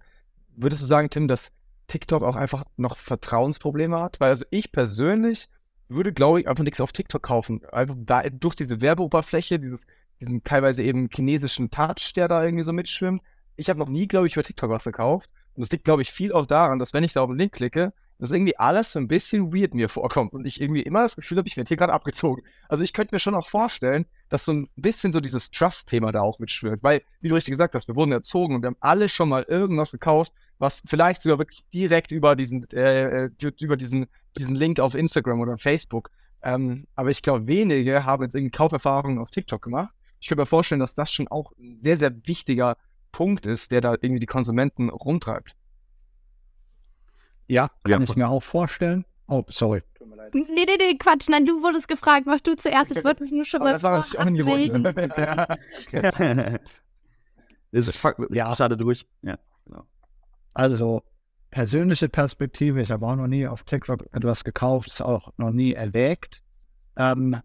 Speaker 3: Würdest du sagen, Tim, dass TikTok auch einfach noch Vertrauensprobleme hat? Weil also ich persönlich würde, glaube ich, einfach nichts auf TikTok kaufen. Einfach da, durch diese Werbeoberfläche, dieses, diesen teilweise eben chinesischen Touch, der da irgendwie so mitschwimmt. Ich habe noch nie, glaube ich, für TikTok was gekauft. Und das liegt, glaube ich, viel auch daran, dass wenn ich da auf den Link klicke, dass irgendwie alles so ein bisschen weird mir vorkommt und ich irgendwie immer das Gefühl habe, ich werde hier gerade abgezogen. Also ich könnte mir schon auch vorstellen, dass so ein bisschen so dieses Trust-Thema da auch mitschwirrt, weil, wie du richtig gesagt hast, wir wurden erzogen und wir haben alle schon mal irgendwas gekauft, was vielleicht sogar wirklich direkt über diesen, äh, äh über diesen, diesen Link auf Instagram oder Facebook. Ähm, aber ich glaube, wenige haben jetzt irgendwie Kauferfahrungen auf TikTok gemacht. Ich könnte mir vorstellen, dass das schon auch ein sehr, sehr wichtiger Punkt ist, der da irgendwie die Konsumenten rumtreibt.
Speaker 4: Ja, kann ja. ich mir auch vorstellen. Oh, sorry.
Speaker 2: Nee, nee, nee, Quatsch. Nein, du wurdest gefragt. Mach du zuerst. Ich würde mich nur schon mal.
Speaker 3: Das war was auch nie
Speaker 1: ja. Ist, fuck, ja. schade durch. Ja,
Speaker 4: genau. Also, persönliche Perspektive, ich habe auch noch nie auf TikTok etwas gekauft, ist auch noch nie erwägt. Ähm,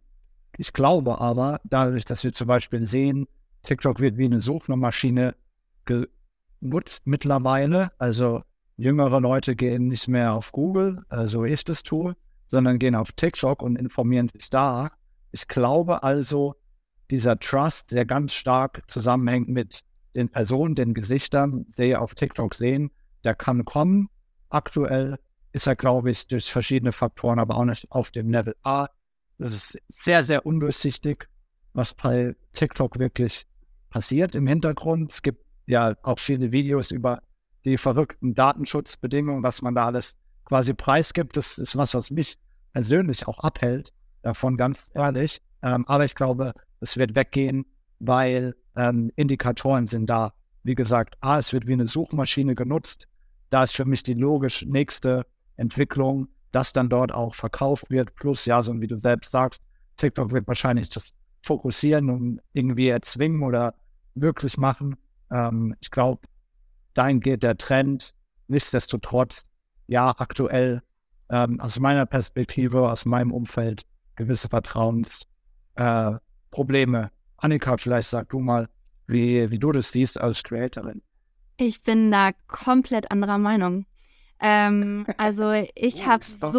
Speaker 4: ich glaube aber, dadurch, dass wir zum Beispiel sehen, TikTok wird wie eine Suchmaschine genutzt mittlerweile. Also jüngere Leute gehen nicht mehr auf Google, äh, so ich das tue, sondern gehen auf TikTok und informieren sich da. Ich glaube also, dieser Trust, der ganz stark zusammenhängt mit den Personen, den Gesichtern, die auf TikTok sehen, der kann kommen. Aktuell ist er, glaube ich, durch verschiedene Faktoren aber auch nicht auf dem Level A. Das ist sehr, sehr undurchsichtig, was bei TikTok wirklich passiert im Hintergrund. Es gibt ja auch viele Videos über die verrückten Datenschutzbedingungen, was man da alles quasi preisgibt. Das ist was, was mich persönlich auch abhält, davon ganz ehrlich. Ähm, aber ich glaube, es wird weggehen, weil ähm, Indikatoren sind da. Wie gesagt, A, es wird wie eine Suchmaschine genutzt. Da ist für mich die logisch nächste Entwicklung, dass dann dort auch verkauft wird. Plus, ja, so wie du selbst sagst, TikTok wird wahrscheinlich das fokussieren und irgendwie erzwingen oder möglich machen. Ähm, ich glaube, dahin geht der Trend. Nichtsdestotrotz, ja, aktuell ähm, aus meiner Perspektive, aus meinem Umfeld gewisse Vertrauensprobleme. Äh, Annika, vielleicht sag du mal, wie, wie du das siehst als Creatorin.
Speaker 2: Ich bin da komplett anderer Meinung. Ähm, also ich oh, habe so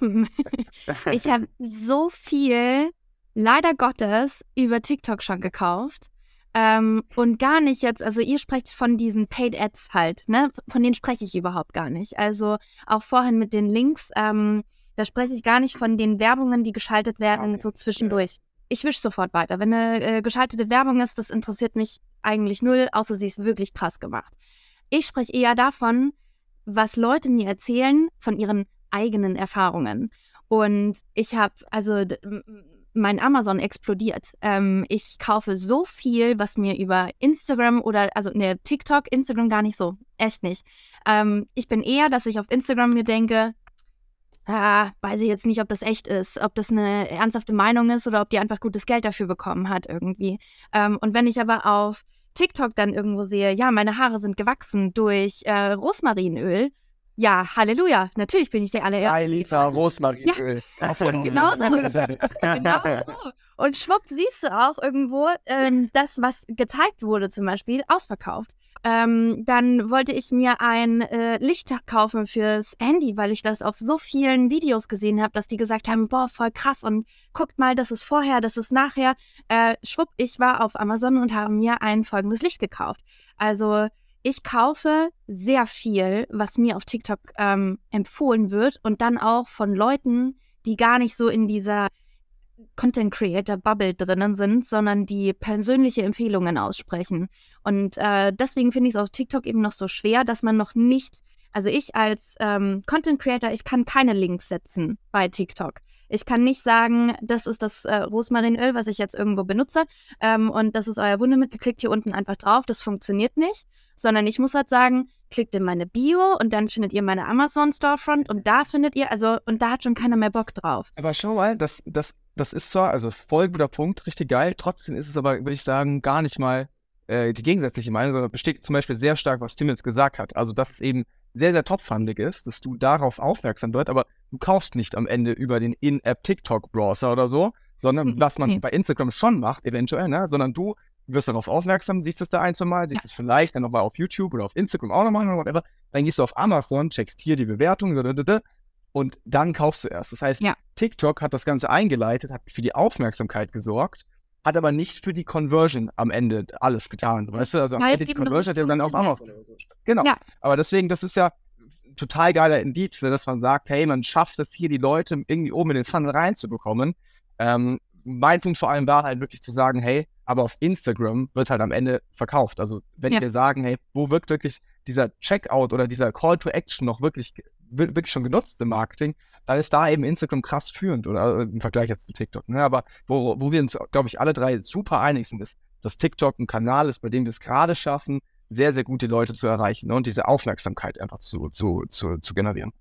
Speaker 2: ich habe so viel leider Gottes über TikTok schon gekauft ähm, und gar nicht jetzt, also ihr sprecht von diesen Paid Ads halt, ne? Von denen spreche ich überhaupt gar nicht. Also auch vorhin mit den Links, ähm, da spreche ich gar nicht von den Werbungen, die geschaltet werden, okay. so zwischendurch. Ich wische sofort weiter. Wenn eine äh, geschaltete Werbung ist, das interessiert mich eigentlich null, außer sie ist wirklich krass gemacht. Ich spreche eher davon, was Leute mir erzählen von ihren eigenen Erfahrungen. Und ich habe, also mein Amazon explodiert. Ähm, ich kaufe so viel, was mir über Instagram oder, also ne, TikTok, Instagram gar nicht so. Echt nicht. Ähm, ich bin eher, dass ich auf Instagram mir denke, ah, weiß ich jetzt nicht, ob das echt ist, ob das eine ernsthafte Meinung ist oder ob die einfach gutes Geld dafür bekommen hat irgendwie. Ähm, und wenn ich aber auf TikTok dann irgendwo sehe, ja, meine Haare sind gewachsen durch äh, Rosmarinöl, ja, Halleluja. Natürlich bin ich der allererste.
Speaker 3: Drei Liter Rosmarinöl.
Speaker 2: Ja, genau so. genau so. Und schwupp siehst du auch irgendwo ähm, das, was gezeigt wurde, zum Beispiel, ausverkauft. Ähm, dann wollte ich mir ein äh, Licht kaufen fürs Handy, weil ich das auf so vielen Videos gesehen habe, dass die gesagt haben, boah, voll krass und guckt mal, das ist vorher, das ist nachher. Äh, schwupp, ich war auf Amazon und habe mir ein folgendes Licht gekauft. Also ich kaufe sehr viel, was mir auf TikTok ähm, empfohlen wird und dann auch von Leuten, die gar nicht so in dieser Content Creator Bubble drinnen sind, sondern die persönliche Empfehlungen aussprechen. Und äh, deswegen finde ich es auf TikTok eben noch so schwer, dass man noch nicht, also ich als ähm, Content Creator, ich kann keine Links setzen bei TikTok. Ich kann nicht sagen, das ist das äh, Rosmarinöl, was ich jetzt irgendwo benutze ähm, und das ist euer Wundermittel, klickt hier unten einfach drauf. Das funktioniert nicht sondern ich muss halt sagen, klickt in meine Bio und dann findet ihr meine Amazon Storefront und da findet ihr, also, und da hat schon keiner mehr Bock drauf.
Speaker 3: Aber schau mal, das, das, das ist zwar, also voll guter Punkt, richtig geil, trotzdem ist es aber, würde ich sagen, gar nicht mal äh, die gegensätzliche Meinung, sondern besteht zum Beispiel sehr stark, was Tim jetzt gesagt hat. Also, dass es eben sehr, sehr topfundig ist, dass du darauf aufmerksam wird, aber du kaufst nicht am Ende über den In-App TikTok-Browser oder so, sondern hm, was man nee. bei Instagram schon macht, eventuell, ne? sondern du wirst darauf aufmerksam, siehst es da ein, zwei Mal, siehst es vielleicht dann nochmal auf YouTube oder auf Instagram auch nochmal oder whatever. Dann gehst du auf Amazon, checkst hier die Bewertung und dann kaufst du erst. Das heißt, ja. TikTok hat das Ganze eingeleitet, hat für die Aufmerksamkeit gesorgt, hat aber nicht für die Conversion am Ende alles getan. Weißt du, also am Ende die Conversion hat ja dann auf Amazon oder so. Genau. Ja. Aber deswegen, das ist ja total geiler Indiz, ne, dass man sagt, hey, man schafft es hier, die Leute irgendwie oben in den Funnel reinzubekommen. Ähm, mein Punkt vor allem war halt wirklich zu sagen, hey, aber auf Instagram wird halt am Ende verkauft. Also wenn ja. wir sagen, hey, wo wirkt wirklich dieser Checkout oder dieser Call to Action noch wirklich, wirklich schon genutzt im Marketing, dann ist da eben Instagram krass führend oder äh, im Vergleich jetzt zu TikTok. Ne? Aber wo, wo wir uns, glaube ich, alle drei super einig sind, ist, dass TikTok ein Kanal ist, bei dem wir es gerade schaffen, sehr, sehr gut die Leute zu erreichen ne? und diese Aufmerksamkeit einfach zu, zu, zu, zu generieren.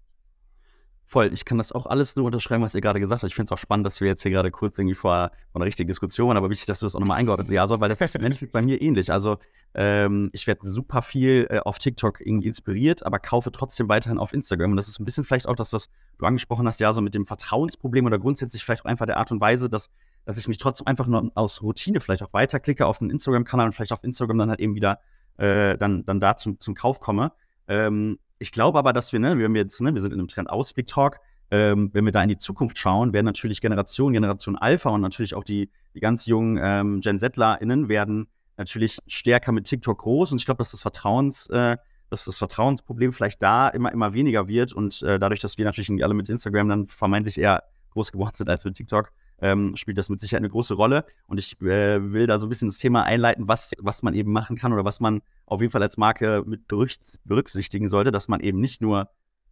Speaker 1: Voll, ich kann das auch alles nur unterschreiben, was ihr gerade gesagt habt. Ich finde es auch spannend, dass wir jetzt hier gerade kurz irgendwie vor, einer richtigen Diskussion aber wichtig, dass du das auch nochmal eingeordnet hast, ja, so, weil das ist im bei mir ähnlich. Also ähm, ich werde super viel äh, auf TikTok irgendwie inspiriert, aber kaufe trotzdem weiterhin auf Instagram. Und das ist ein bisschen vielleicht auch das, was du angesprochen hast, ja, so mit dem Vertrauensproblem oder grundsätzlich vielleicht auch einfach der Art und Weise, dass, dass ich mich trotzdem einfach nur aus Routine vielleicht auch weiterklicke auf einen Instagram-Kanal und vielleicht auf Instagram dann halt eben wieder äh, dann, dann da zum, zum Kauf komme. Ähm, ich glaube aber, dass wir, ne, wir haben jetzt, ne, wir sind in einem Trend-Ausblick-Talk, ähm, wenn wir da in die Zukunft schauen, werden natürlich Generation, Generation Alpha und natürlich auch die, die ganz jungen ähm, Gen ZlerInnen werden natürlich stärker mit TikTok groß. Und ich glaube, dass das Vertrauens, äh, dass das Vertrauensproblem vielleicht da immer, immer weniger wird. Und äh, dadurch, dass wir natürlich alle mit Instagram dann vermeintlich eher groß geworden sind als mit TikTok, ähm, spielt das mit Sicherheit eine große Rolle. Und ich äh, will da so ein bisschen das Thema einleiten, was, was man eben machen kann oder was man auf jeden Fall als Marke mit berücksichtigen sollte, dass man eben nicht nur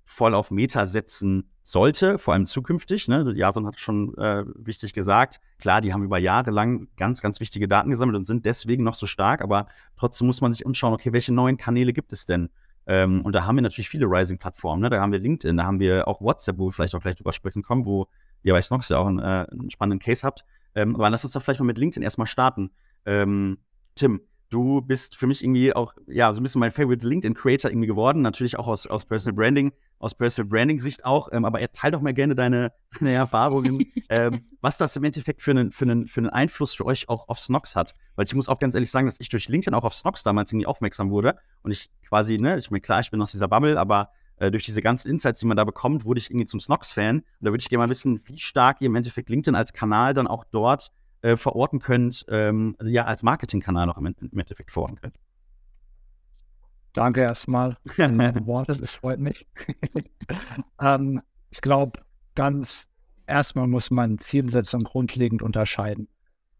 Speaker 1: voll auf Meta setzen sollte, vor allem zukünftig. Ne? Jason hat schon äh, wichtig gesagt, klar, die haben über Jahre lang ganz, ganz wichtige Daten gesammelt und sind deswegen noch so stark, aber trotzdem muss man sich umschauen, okay, welche neuen Kanäle gibt es denn? Ähm, und da haben wir natürlich viele Rising-Plattformen. Ne? Da haben wir LinkedIn, da haben wir auch WhatsApp, wo wir vielleicht auch gleich drüber sprechen kommen, wo ihr bei Snox ja auch einen, äh, einen spannenden Case habt. Ähm, aber lass uns doch vielleicht mal mit LinkedIn erstmal starten. Ähm, Tim, du bist für mich irgendwie auch, ja, so ein bisschen mein Favorite LinkedIn-Creator irgendwie geworden. Natürlich auch aus, aus Personal Branding, aus Personal Branding-Sicht auch. Ähm, aber teil doch mal gerne deine, deine Erfahrungen, ähm, was das im Endeffekt für einen, für, einen, für einen Einfluss für euch auch auf Snox hat. Weil ich muss auch ganz ehrlich sagen, dass ich durch LinkedIn auch auf Snox damals irgendwie aufmerksam wurde. Und ich quasi, ne, ich meine, klar, ich bin aus dieser Bubble, aber äh, durch diese ganzen Insights, die man da bekommt, wurde ich irgendwie zum Snox-Fan. Und da würde ich gerne mal wissen, wie stark ihr im Endeffekt LinkedIn als Kanal dann auch dort äh, verorten könnt, ähm, also ja, als Marketingkanal auch im, im Endeffekt verorten könnt.
Speaker 4: Danke erstmal für Worte, das freut mich. ähm, ich glaube, ganz erstmal muss man Zielsetzung grundlegend unterscheiden.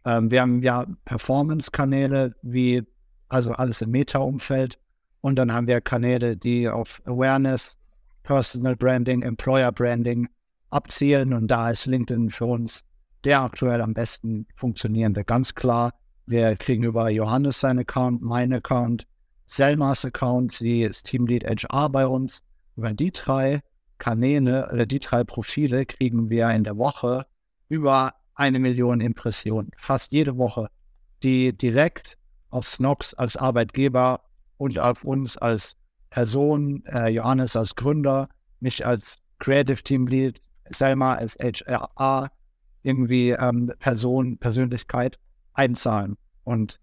Speaker 4: Ähm, wir haben ja Performance-Kanäle, wie also alles im Meta-Umfeld. Und dann haben wir Kanäle, die auf Awareness, Personal Branding, Employer Branding abzielen. Und da ist LinkedIn für uns der aktuell am besten funktionierende. Ganz klar, wir kriegen über Johannes seinen Account, meinen Account, Selmas Account, sie ist Teamlead HR bei uns. Über die drei Kanäle oder die drei Profile kriegen wir in der Woche über eine Million Impressionen. Fast jede Woche, die direkt auf Snox als Arbeitgeber und auf uns als Person, äh, Johannes als Gründer, mich als Creative Team Lead, Selma als HRA, irgendwie ähm, Person, Persönlichkeit einzahlen. Und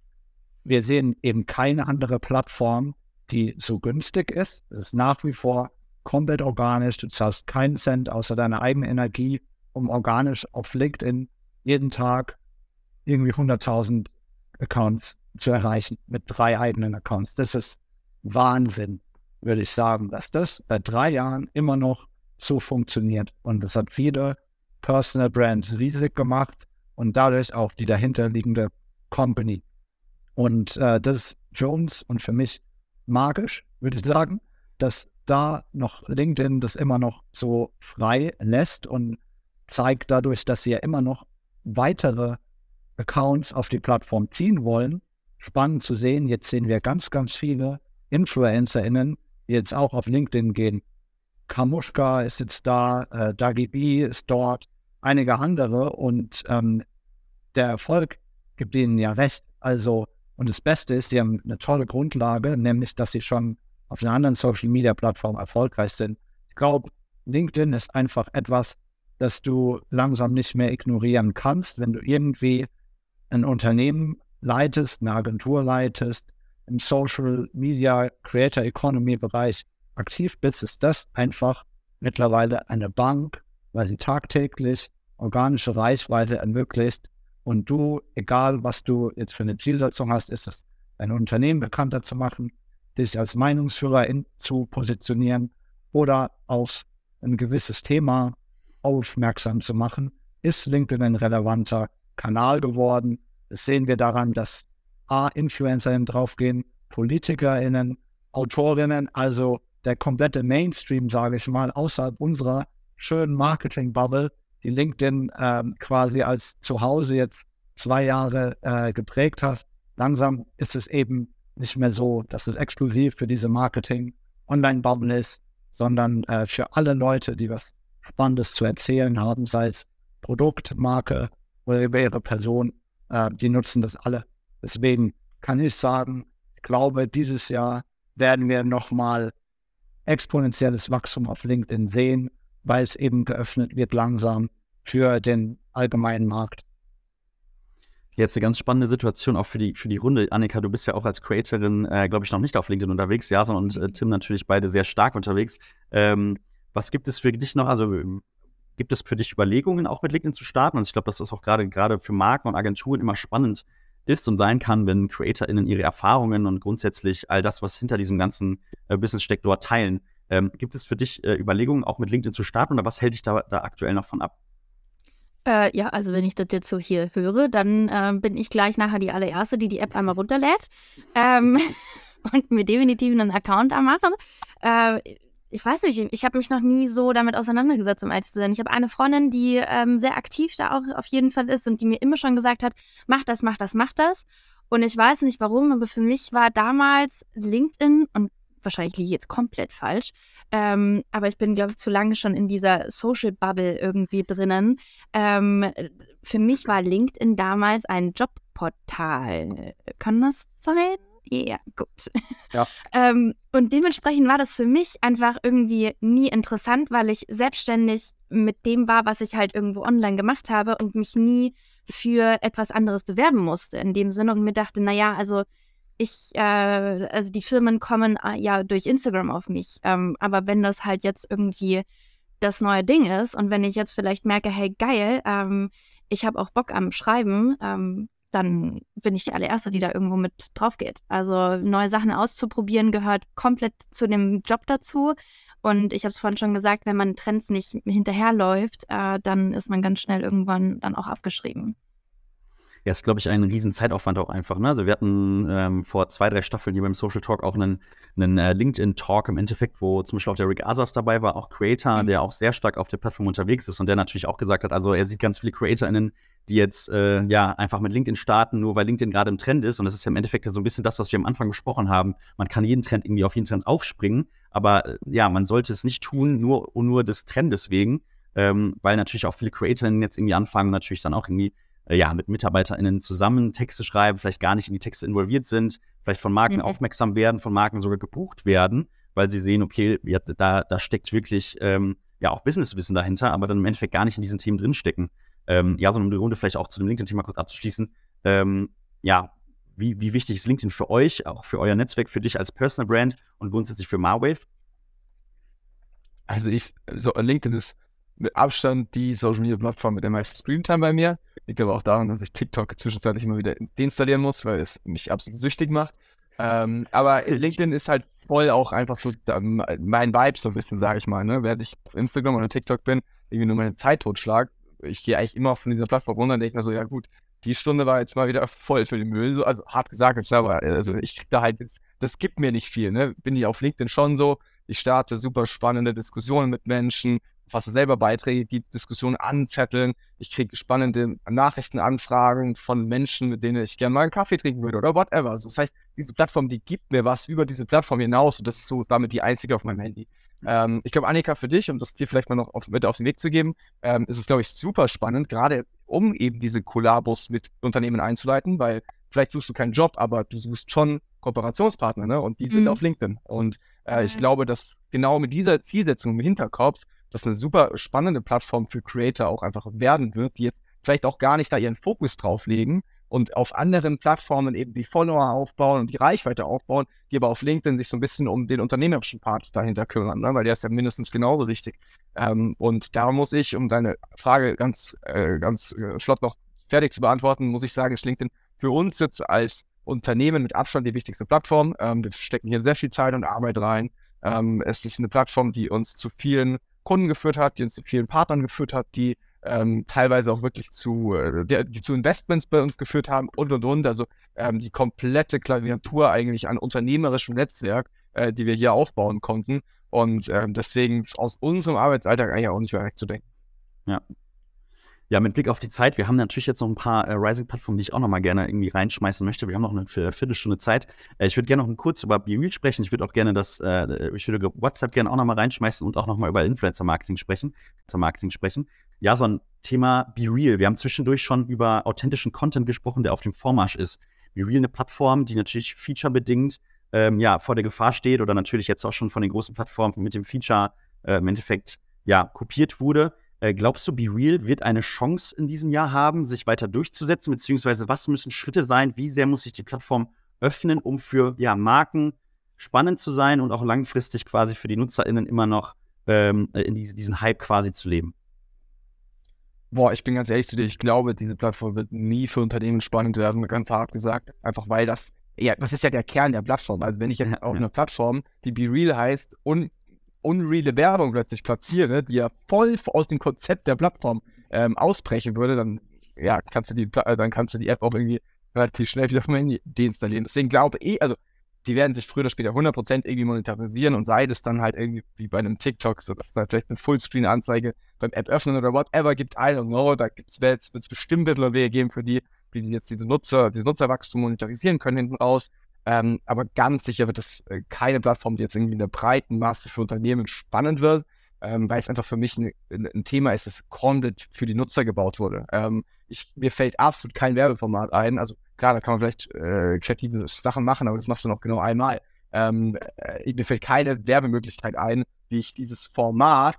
Speaker 4: wir sehen eben keine andere Plattform, die so günstig ist. Es ist nach wie vor komplett organisch. Du zahlst keinen Cent außer deiner eigenen Energie, um organisch auf LinkedIn jeden Tag irgendwie 100.000 Accounts zu erreichen mit drei eigenen Accounts. Das ist Wahnsinn, würde ich sagen, dass das seit drei Jahren immer noch so funktioniert. Und das hat viele Personal Brands riesig gemacht und dadurch auch die dahinterliegende Company. Und äh, das ist für uns und für mich magisch, würde ich sagen, dass da noch LinkedIn das immer noch so frei lässt und zeigt dadurch, dass sie ja immer noch weitere Accounts auf die Plattform ziehen wollen. Spannend zu sehen, jetzt sehen wir ganz, ganz viele InfluencerInnen, die jetzt auch auf LinkedIn gehen. Kamushka ist jetzt da, äh, Dagi B ist dort, einige andere und ähm, der Erfolg gibt ihnen ja recht. Also, und das Beste ist, sie haben eine tolle Grundlage, nämlich, dass sie schon auf einer anderen Social Media Plattform erfolgreich sind. Ich glaube, LinkedIn ist einfach etwas, das du langsam nicht mehr ignorieren kannst, wenn du irgendwie ein Unternehmen leitest, eine Agentur leitest, im Social Media Creator Economy Bereich aktiv bist, ist das einfach mittlerweile eine Bank, weil sie tagtäglich organische Reichweite ermöglicht und du, egal was du jetzt für eine Zielsetzung hast, ist es, dein Unternehmen bekannter zu machen, dich als Meinungsführer in, zu positionieren oder auf ein gewisses Thema aufmerksam zu machen, ist LinkedIn ein relevanter Kanal geworden. Das sehen wir daran, dass A, InfluencerInnen draufgehen, PolitikerInnen, Autorinnen, also der komplette Mainstream, sage ich mal, außerhalb unserer schönen Marketing-Bubble, die LinkedIn ähm, quasi als Zuhause jetzt zwei Jahre äh, geprägt hat. Langsam ist es eben nicht mehr so, dass es exklusiv für diese Marketing-Online-Bubble ist, sondern äh, für alle Leute, die was Spannendes zu erzählen haben, sei es Produkt, Marke oder über ihre Person. Äh, die nutzen das alle. Deswegen kann ich sagen, ich glaube, dieses Jahr werden wir nochmal exponentielles Wachstum auf LinkedIn sehen, weil es eben geöffnet wird langsam für den allgemeinen Markt.
Speaker 1: Jetzt eine ganz spannende Situation auch für die, für die Runde. Annika, du bist ja auch als Creatorin, äh, glaube ich, noch nicht auf LinkedIn unterwegs. Jason und äh, Tim natürlich beide sehr stark unterwegs. Ähm, was gibt es für dich noch? Also gibt es für dich Überlegungen, auch mit LinkedIn zu starten? Und also ich glaube, dass das auch gerade für Marken und Agenturen immer spannend ist und sein kann, wenn CreatorInnen ihre Erfahrungen und grundsätzlich all das, was hinter diesem ganzen äh, Business steckt, dort teilen. Ähm, gibt es für dich äh, Überlegungen, auch mit LinkedIn zu starten oder was hält dich da, da aktuell noch von ab?
Speaker 2: Äh, ja, also wenn ich das jetzt so hier höre, dann äh, bin ich gleich nachher die allererste, die die App einmal runterlädt ähm, und mir definitiv einen Account anmachen. Äh, ich weiß nicht, ich habe mich noch nie so damit auseinandergesetzt, um ehrlich zu sein. Ich habe eine Freundin, die ähm, sehr aktiv da auch auf jeden Fall ist und die mir immer schon gesagt hat, mach das, mach das, mach das. Und ich weiß nicht warum, aber für mich war damals LinkedIn und wahrscheinlich liege ich jetzt komplett falsch, ähm, aber ich bin, glaube ich, zu lange schon in dieser Social Bubble irgendwie drinnen. Ähm, für mich war LinkedIn damals ein Jobportal. Kann das sein? Ja, gut. Ja. ähm, und dementsprechend war das für mich einfach irgendwie nie interessant, weil ich selbstständig mit dem war, was ich halt irgendwo online gemacht habe und mich nie für etwas anderes bewerben musste in dem Sinne und mir dachte, naja, also ich, äh, also die Firmen kommen äh, ja durch Instagram auf mich. Ähm, aber wenn das halt jetzt irgendwie das neue Ding ist und wenn ich jetzt vielleicht merke, hey, geil, ähm, ich habe auch Bock am Schreiben, ähm, dann bin ich die allererste, die da irgendwo mit drauf geht. Also neue Sachen auszuprobieren gehört komplett zu dem Job dazu. Und ich habe es vorhin schon gesagt, wenn man Trends nicht hinterherläuft, äh, dann ist man ganz schnell irgendwann dann auch abgeschrieben.
Speaker 1: Ja, ist, glaube ich, ein riesen Zeitaufwand auch einfach. Ne? Also wir hatten ähm, vor zwei, drei Staffeln hier beim Social Talk auch einen, einen äh, LinkedIn-Talk im Endeffekt, wo zum Beispiel auch der Rick Asas dabei war, auch Creator, mhm. der auch sehr stark auf der Plattform unterwegs ist und der natürlich auch gesagt hat, also er sieht ganz viele CreatorInnen, die jetzt äh, ja einfach mit LinkedIn starten, nur weil LinkedIn gerade im Trend ist. Und das ist ja im Endeffekt so ein bisschen das, was wir am Anfang besprochen haben. Man kann jeden Trend irgendwie auf jeden Trend aufspringen, aber äh, ja, man sollte es nicht tun, nur, nur des Trendes wegen, ähm, weil natürlich auch viele CreatorInnen jetzt irgendwie anfangen, natürlich dann auch irgendwie äh, ja, mit MitarbeiterInnen zusammen Texte schreiben, vielleicht gar nicht in die Texte involviert sind, vielleicht von Marken mhm. aufmerksam werden, von Marken sogar gebucht werden, weil sie sehen, okay, ja, da, da steckt wirklich ähm, ja auch Businesswissen dahinter, aber dann im Endeffekt gar nicht in diesen Themen drinstecken. Ähm, ja, so um die Runde vielleicht auch zu dem LinkedIn-Thema kurz abzuschließen. Ähm, ja, wie, wie wichtig ist LinkedIn für euch, auch für euer Netzwerk, für dich als Personal Brand und grundsätzlich für Marwave?
Speaker 3: Also ich, so LinkedIn ist mit Abstand die Social Media Plattform mit der meisten Screentime bei mir. Liegt aber auch daran, dass ich TikTok zwischenzeitlich immer wieder deinstallieren muss, weil es mich absolut süchtig macht. Ähm, aber LinkedIn ist halt voll auch einfach so mein Vibe so ein bisschen, sage ich mal. Ne? Während ich auf Instagram oder TikTok bin, irgendwie nur meine Zeit totschlag. Ich gehe eigentlich immer von dieser Plattform runter und denke mir so, ja gut, die Stunde war jetzt mal wieder voll für den Müll. So, also hart gesagt, aber also ich krieg da halt jetzt, das gibt mir nicht viel. Ne? Bin ich auf LinkedIn schon so. Ich starte super spannende Diskussionen mit Menschen, fasse selber Beiträge, die Diskussion anzetteln. Ich kriege spannende Nachrichtenanfragen von Menschen, mit denen ich gerne mal einen Kaffee trinken würde oder whatever. Also das heißt, diese Plattform, die gibt mir was über diese Plattform hinaus und das ist so damit die einzige auf meinem Handy. Ähm, ich glaube, Annika, für dich, um das dir vielleicht mal noch auf, mit auf den Weg zu geben, ähm, ist es, glaube ich, super spannend, gerade jetzt, um eben diese Kollabos mit Unternehmen einzuleiten, weil vielleicht suchst du keinen Job, aber du suchst schon Kooperationspartner, ne? Und die sind mhm. auf LinkedIn. Und äh, ich glaube, dass genau mit dieser Zielsetzung im Hinterkopf das eine super spannende Plattform für Creator auch einfach werden wird, die jetzt vielleicht auch gar nicht da ihren Fokus drauf legen und auf anderen Plattformen eben die Follower aufbauen und die Reichweite aufbauen, die aber auf LinkedIn sich so ein bisschen um den unternehmerischen Part dahinter kümmern, ne? weil der ist ja mindestens genauso wichtig. Ähm, und da muss ich, um deine Frage ganz, äh, ganz äh, flott noch fertig zu beantworten, muss ich sagen, ist LinkedIn für uns jetzt als Unternehmen mit Abstand die wichtigste Plattform. Ähm, wir stecken hier sehr viel Zeit und Arbeit rein. Ähm, es ist eine Plattform, die uns zu vielen Kunden geführt hat, die uns zu vielen Partnern geführt hat, die ähm, teilweise auch wirklich zu, äh, die, zu Investments bei uns geführt haben und und und. Also ähm, die komplette Klaviatur eigentlich an unternehmerischem Netzwerk, äh, die wir hier aufbauen konnten. Und ähm, deswegen aus unserem Arbeitsalltag eigentlich auch nicht mehr wegzudenken.
Speaker 1: Ja, Ja, mit Blick auf die Zeit, wir haben natürlich jetzt noch ein paar äh, Rising-Plattformen, die ich auch noch mal gerne irgendwie reinschmeißen möchte. Wir haben noch eine Viertelstunde Zeit. Äh, ich würde gerne noch kurz über BeReal sprechen. Ich würde auch gerne das, äh, ich würde WhatsApp gerne auch noch mal reinschmeißen und auch noch mal über Influencer-Marketing sprechen. Influencer-Marketing sprechen. Ja, so ein Thema BeReal. Wir haben zwischendurch schon über authentischen Content gesprochen, der auf dem Vormarsch ist. BeReal eine Plattform, die natürlich featurebedingt ähm, ja, vor der Gefahr steht oder natürlich jetzt auch schon von den großen Plattformen mit dem Feature äh, im Endeffekt ja, kopiert wurde. Äh, glaubst du, BeReal wird eine Chance in diesem Jahr haben, sich weiter durchzusetzen? Beziehungsweise was müssen Schritte sein? Wie sehr muss sich die Plattform öffnen, um für ja, Marken spannend zu sein und auch langfristig quasi für die NutzerInnen immer noch ähm, in diese, diesen Hype quasi zu leben?
Speaker 3: Boah, ich bin ganz ehrlich zu dir, ich glaube, diese Plattform wird nie für Unternehmen spannend werden, ganz hart gesagt. Einfach weil das, ja, das ist ja der Kern der Plattform. Also wenn ich jetzt auf einer Plattform, die BeReal heißt, und unreale Werbung plötzlich platziere, die ja voll aus dem Konzept der Plattform ähm, ausbrechen würde, dann ja, kannst du die, äh, dann kannst du die App auch irgendwie relativ schnell wieder vom Handy deinstallieren. Deswegen glaube ich, also die werden sich früher oder später 100% irgendwie monetarisieren und sei es dann halt irgendwie wie bei einem TikTok, so dass es da vielleicht eine Fullscreen-Anzeige beim App öffnen oder whatever gibt, I don't know, da wird es bestimmt Mittel und Wege geben für die, die jetzt diese Nutzer, dieses Nutzerwachstum monetarisieren können hinten raus. Ähm, aber ganz sicher wird das äh, keine Plattform, die jetzt irgendwie in der breiten Masse für Unternehmen spannend wird, ähm, weil es einfach für mich ein, ein, Thema ist, das komplett für die Nutzer gebaut wurde. Ähm, ich, mir fällt absolut kein Werbeformat ein. Also klar, da kann man vielleicht äh, kreative Sachen machen, aber das machst du noch genau einmal. Ähm, äh, mir fällt keine Werbemöglichkeit ein, wie ich dieses Format,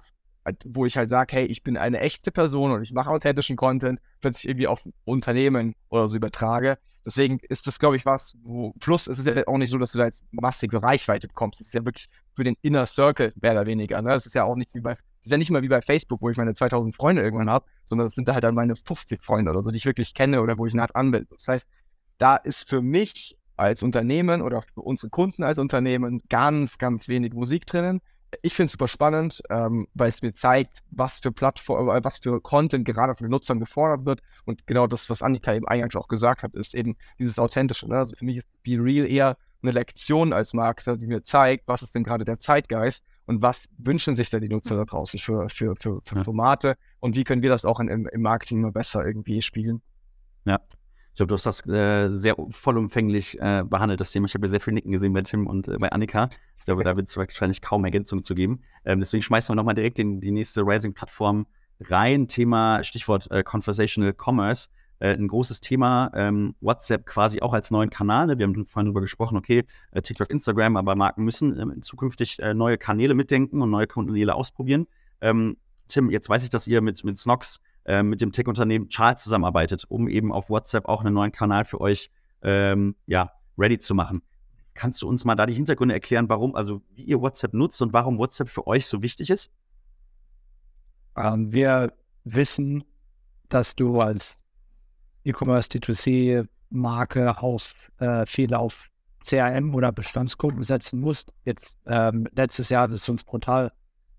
Speaker 3: wo ich halt sage, hey, ich bin eine echte Person und ich mache authentischen Content, plötzlich irgendwie auf Unternehmen oder so übertrage Deswegen ist das, glaube ich, was, wo, plus es ist ja auch nicht so, dass du da jetzt massige Reichweite bekommst. Es ist ja wirklich für den Inner Circle mehr oder weniger. Ne? Das ist ja auch nicht wie bei, das ist ja nicht mal wie bei Facebook, wo ich meine 2000 Freunde irgendwann habe, sondern das sind da halt dann meine 50 Freunde oder so, die ich wirklich kenne oder wo ich nah dran bin. Das heißt, da ist für mich als Unternehmen oder für unsere Kunden als Unternehmen ganz, ganz wenig Musik drinnen ich finde es super spannend, ähm, weil es mir zeigt, was für Plattform, äh, was für Content gerade von den Nutzern gefordert wird. Und genau das, was Annika eben eingangs auch gesagt hat, ist eben dieses Authentische. Ne? Also für mich ist Be Real eher eine Lektion als Marketer, die mir zeigt, was ist denn gerade der Zeitgeist und was wünschen sich da die Nutzer da draußen für, für, für, für Formate und wie können wir das auch in, im, im Marketing mal besser irgendwie spielen.
Speaker 1: Ja, ich glaube, du hast das äh, sehr vollumfänglich äh, behandelt, das Thema. Ich habe ja sehr viel Nicken gesehen bei Tim und äh, bei Annika. Ich glaube, da wird es wahrscheinlich kaum Ergänzung zu geben. Ähm, deswegen schmeißen wir nochmal direkt in die nächste Rising-Plattform rein. Thema, Stichwort äh, Conversational Commerce. Äh, ein großes Thema. Ähm, WhatsApp quasi auch als neuen Kanal. Ne? Wir haben vorhin darüber gesprochen, okay, äh, TikTok, Instagram, aber Marken müssen ähm, zukünftig neue Kanäle mitdenken und neue Kanäle ausprobieren. Ähm, Tim, jetzt weiß ich, dass ihr mit, mit Snox äh, mit dem Tech-Unternehmen Charles zusammenarbeitet, um eben auf WhatsApp auch einen neuen Kanal für euch ähm, ja, ready zu machen. Kannst du uns mal da die Hintergründe erklären, warum, also wie ihr WhatsApp nutzt und warum WhatsApp für euch so wichtig ist?
Speaker 4: Ähm, wir wissen, dass du als E-Commerce D2C-Marke auf äh, viel auf CRM oder Bestandskunden setzen musst. Jetzt ähm, letztes Jahr hat es uns brutal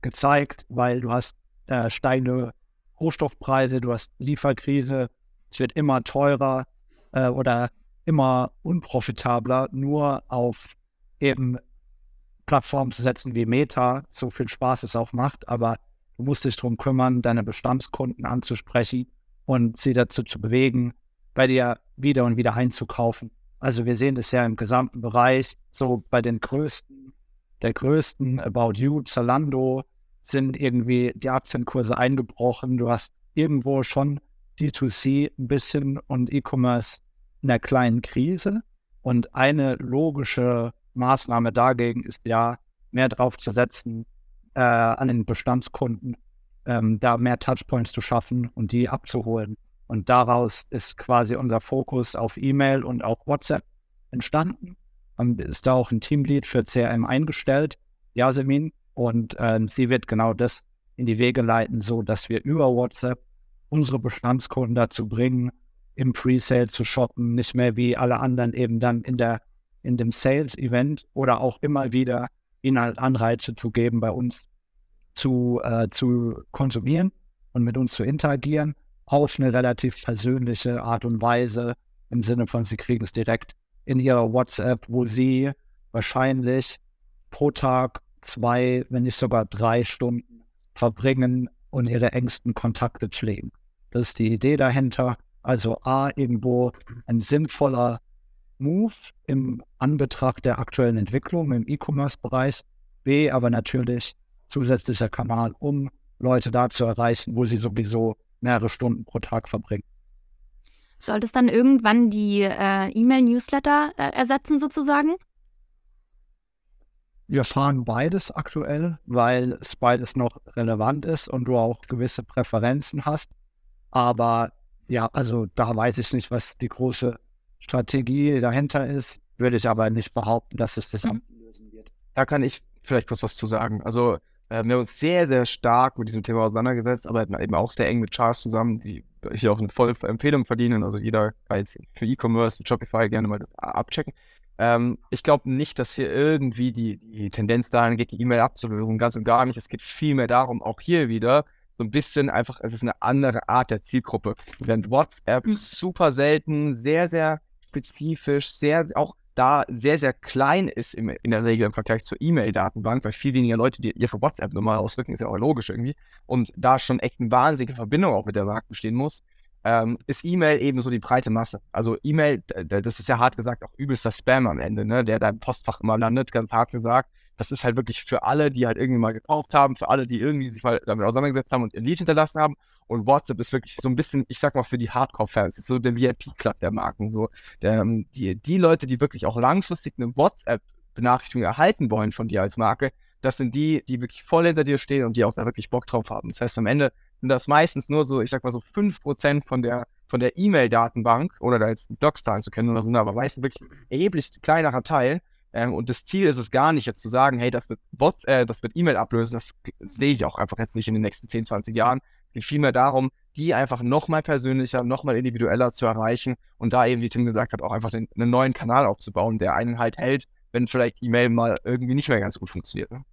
Speaker 4: gezeigt, weil du hast äh, steigende Rohstoffpreise, du hast Lieferkrise, es wird immer teurer äh, oder immer unprofitabler, nur auf eben Plattformen zu setzen wie Meta, so viel Spaß es auch macht, aber du musst dich darum kümmern, deine Bestandskunden anzusprechen und sie dazu zu bewegen, bei dir wieder und wieder einzukaufen. Also wir sehen das ja im gesamten Bereich, so bei den größten, der größten About You, Zalando, sind irgendwie die Aktienkurse eingebrochen. Du hast irgendwo schon D2C ein bisschen und E-Commerce in einer kleinen Krise. Und eine logische Maßnahme dagegen ist ja, mehr drauf zu setzen, äh, an den Bestandskunden, ähm, da mehr Touchpoints zu schaffen und die abzuholen. Und daraus ist quasi unser Fokus auf E-Mail und auch WhatsApp entstanden. Und ist da auch ein Teamlead für CRM eingestellt, Yasemin, und ähm, sie wird genau das in die Wege leiten, so dass wir über WhatsApp unsere Bestandskunden dazu bringen, im Presale zu shoppen, nicht mehr wie alle anderen eben dann in der in dem Sales-Event oder auch immer wieder ihnen halt Anreize zu geben, bei uns zu, äh, zu konsumieren und mit uns zu interagieren, auf eine relativ persönliche Art und Weise, im Sinne von, sie kriegen es direkt in ihrer WhatsApp, wo sie wahrscheinlich pro Tag zwei, wenn nicht sogar drei Stunden verbringen und ihre engsten Kontakte pflegen. Das ist die Idee dahinter. Also A, irgendwo ein sinnvoller Move im Anbetracht der aktuellen Entwicklung im E-Commerce-Bereich. B, aber natürlich zusätzlicher Kanal, um Leute da zu erreichen, wo sie sowieso mehrere Stunden pro Tag verbringen.
Speaker 2: Soll das dann irgendwann die äh, E-Mail-Newsletter äh, ersetzen sozusagen?
Speaker 4: Wir fahren beides aktuell, weil es beides noch relevant ist und du auch gewisse Präferenzen hast. Aber ja, also da weiß ich nicht, was die große Strategie dahinter ist. Würde ich aber nicht behaupten, dass es das mhm.
Speaker 3: lösen wird. Da kann ich vielleicht kurz was zu sagen. Also äh, wir haben uns sehr, sehr stark mit diesem Thema auseinandergesetzt, aber eben auch sehr eng mit Charles zusammen, die hier auch eine volle Empfehlung verdienen. Also jeder kann jetzt für E-Commerce, Shopify gerne mal das abchecken. Ähm, ich glaube nicht, dass hier irgendwie die, die Tendenz dahin geht, die E-Mail abzulösen. Ganz und gar nicht. Es geht vielmehr darum, auch hier wieder so ein bisschen einfach, es ist eine andere Art der Zielgruppe. Während WhatsApp mhm. super selten, sehr, sehr spezifisch, sehr auch da sehr, sehr klein ist im, in der Regel im Vergleich zur E-Mail-Datenbank, weil viel weniger Leute die ihre WhatsApp-Nummer ausdrücken, ist ja auch logisch irgendwie. Und da schon echt eine wahnsinnige Verbindung auch mit der Marke bestehen muss, ähm, ist E-Mail eben so die breite Masse. Also E-Mail, das ist ja hart gesagt auch übelster Spam am Ende, ne, der da im Postfach immer landet, ganz hart gesagt. Das ist halt wirklich für alle, die halt irgendwie mal gekauft haben, für alle, die irgendwie sich mal damit auseinandergesetzt haben und ihr Lied hinterlassen haben. Und WhatsApp ist wirklich so ein bisschen, ich sag mal, für die Hardcore-Fans, ist so der VIP-Club der Marken. So, der, ähm, die, die Leute, die wirklich auch langfristig eine WhatsApp-Benachrichtigung erhalten wollen von dir als Marke, das sind die, die wirklich voll hinter dir stehen und die auch da wirklich Bock drauf haben. Das heißt, am Ende sind das meistens nur so, ich sag mal so 5% von der von der E-Mail-Datenbank oder da jetzt Docs-Zahlen zu kennen oder so, aber meistens wirklich erheblich kleinerer Teil. Ähm, und das Ziel ist es gar nicht, jetzt zu sagen, hey, das wird Bots, äh, das wird E-Mail ablösen, das sehe ich auch einfach jetzt nicht in den nächsten 10, 20 Jahren. Es geht vielmehr darum, die einfach nochmal persönlicher, nochmal individueller zu erreichen und da eben, wie Tim gesagt hat, auch einfach den, einen neuen Kanal aufzubauen, der einen halt hält, wenn vielleicht E-Mail mal irgendwie nicht mehr ganz gut funktioniert. Ne?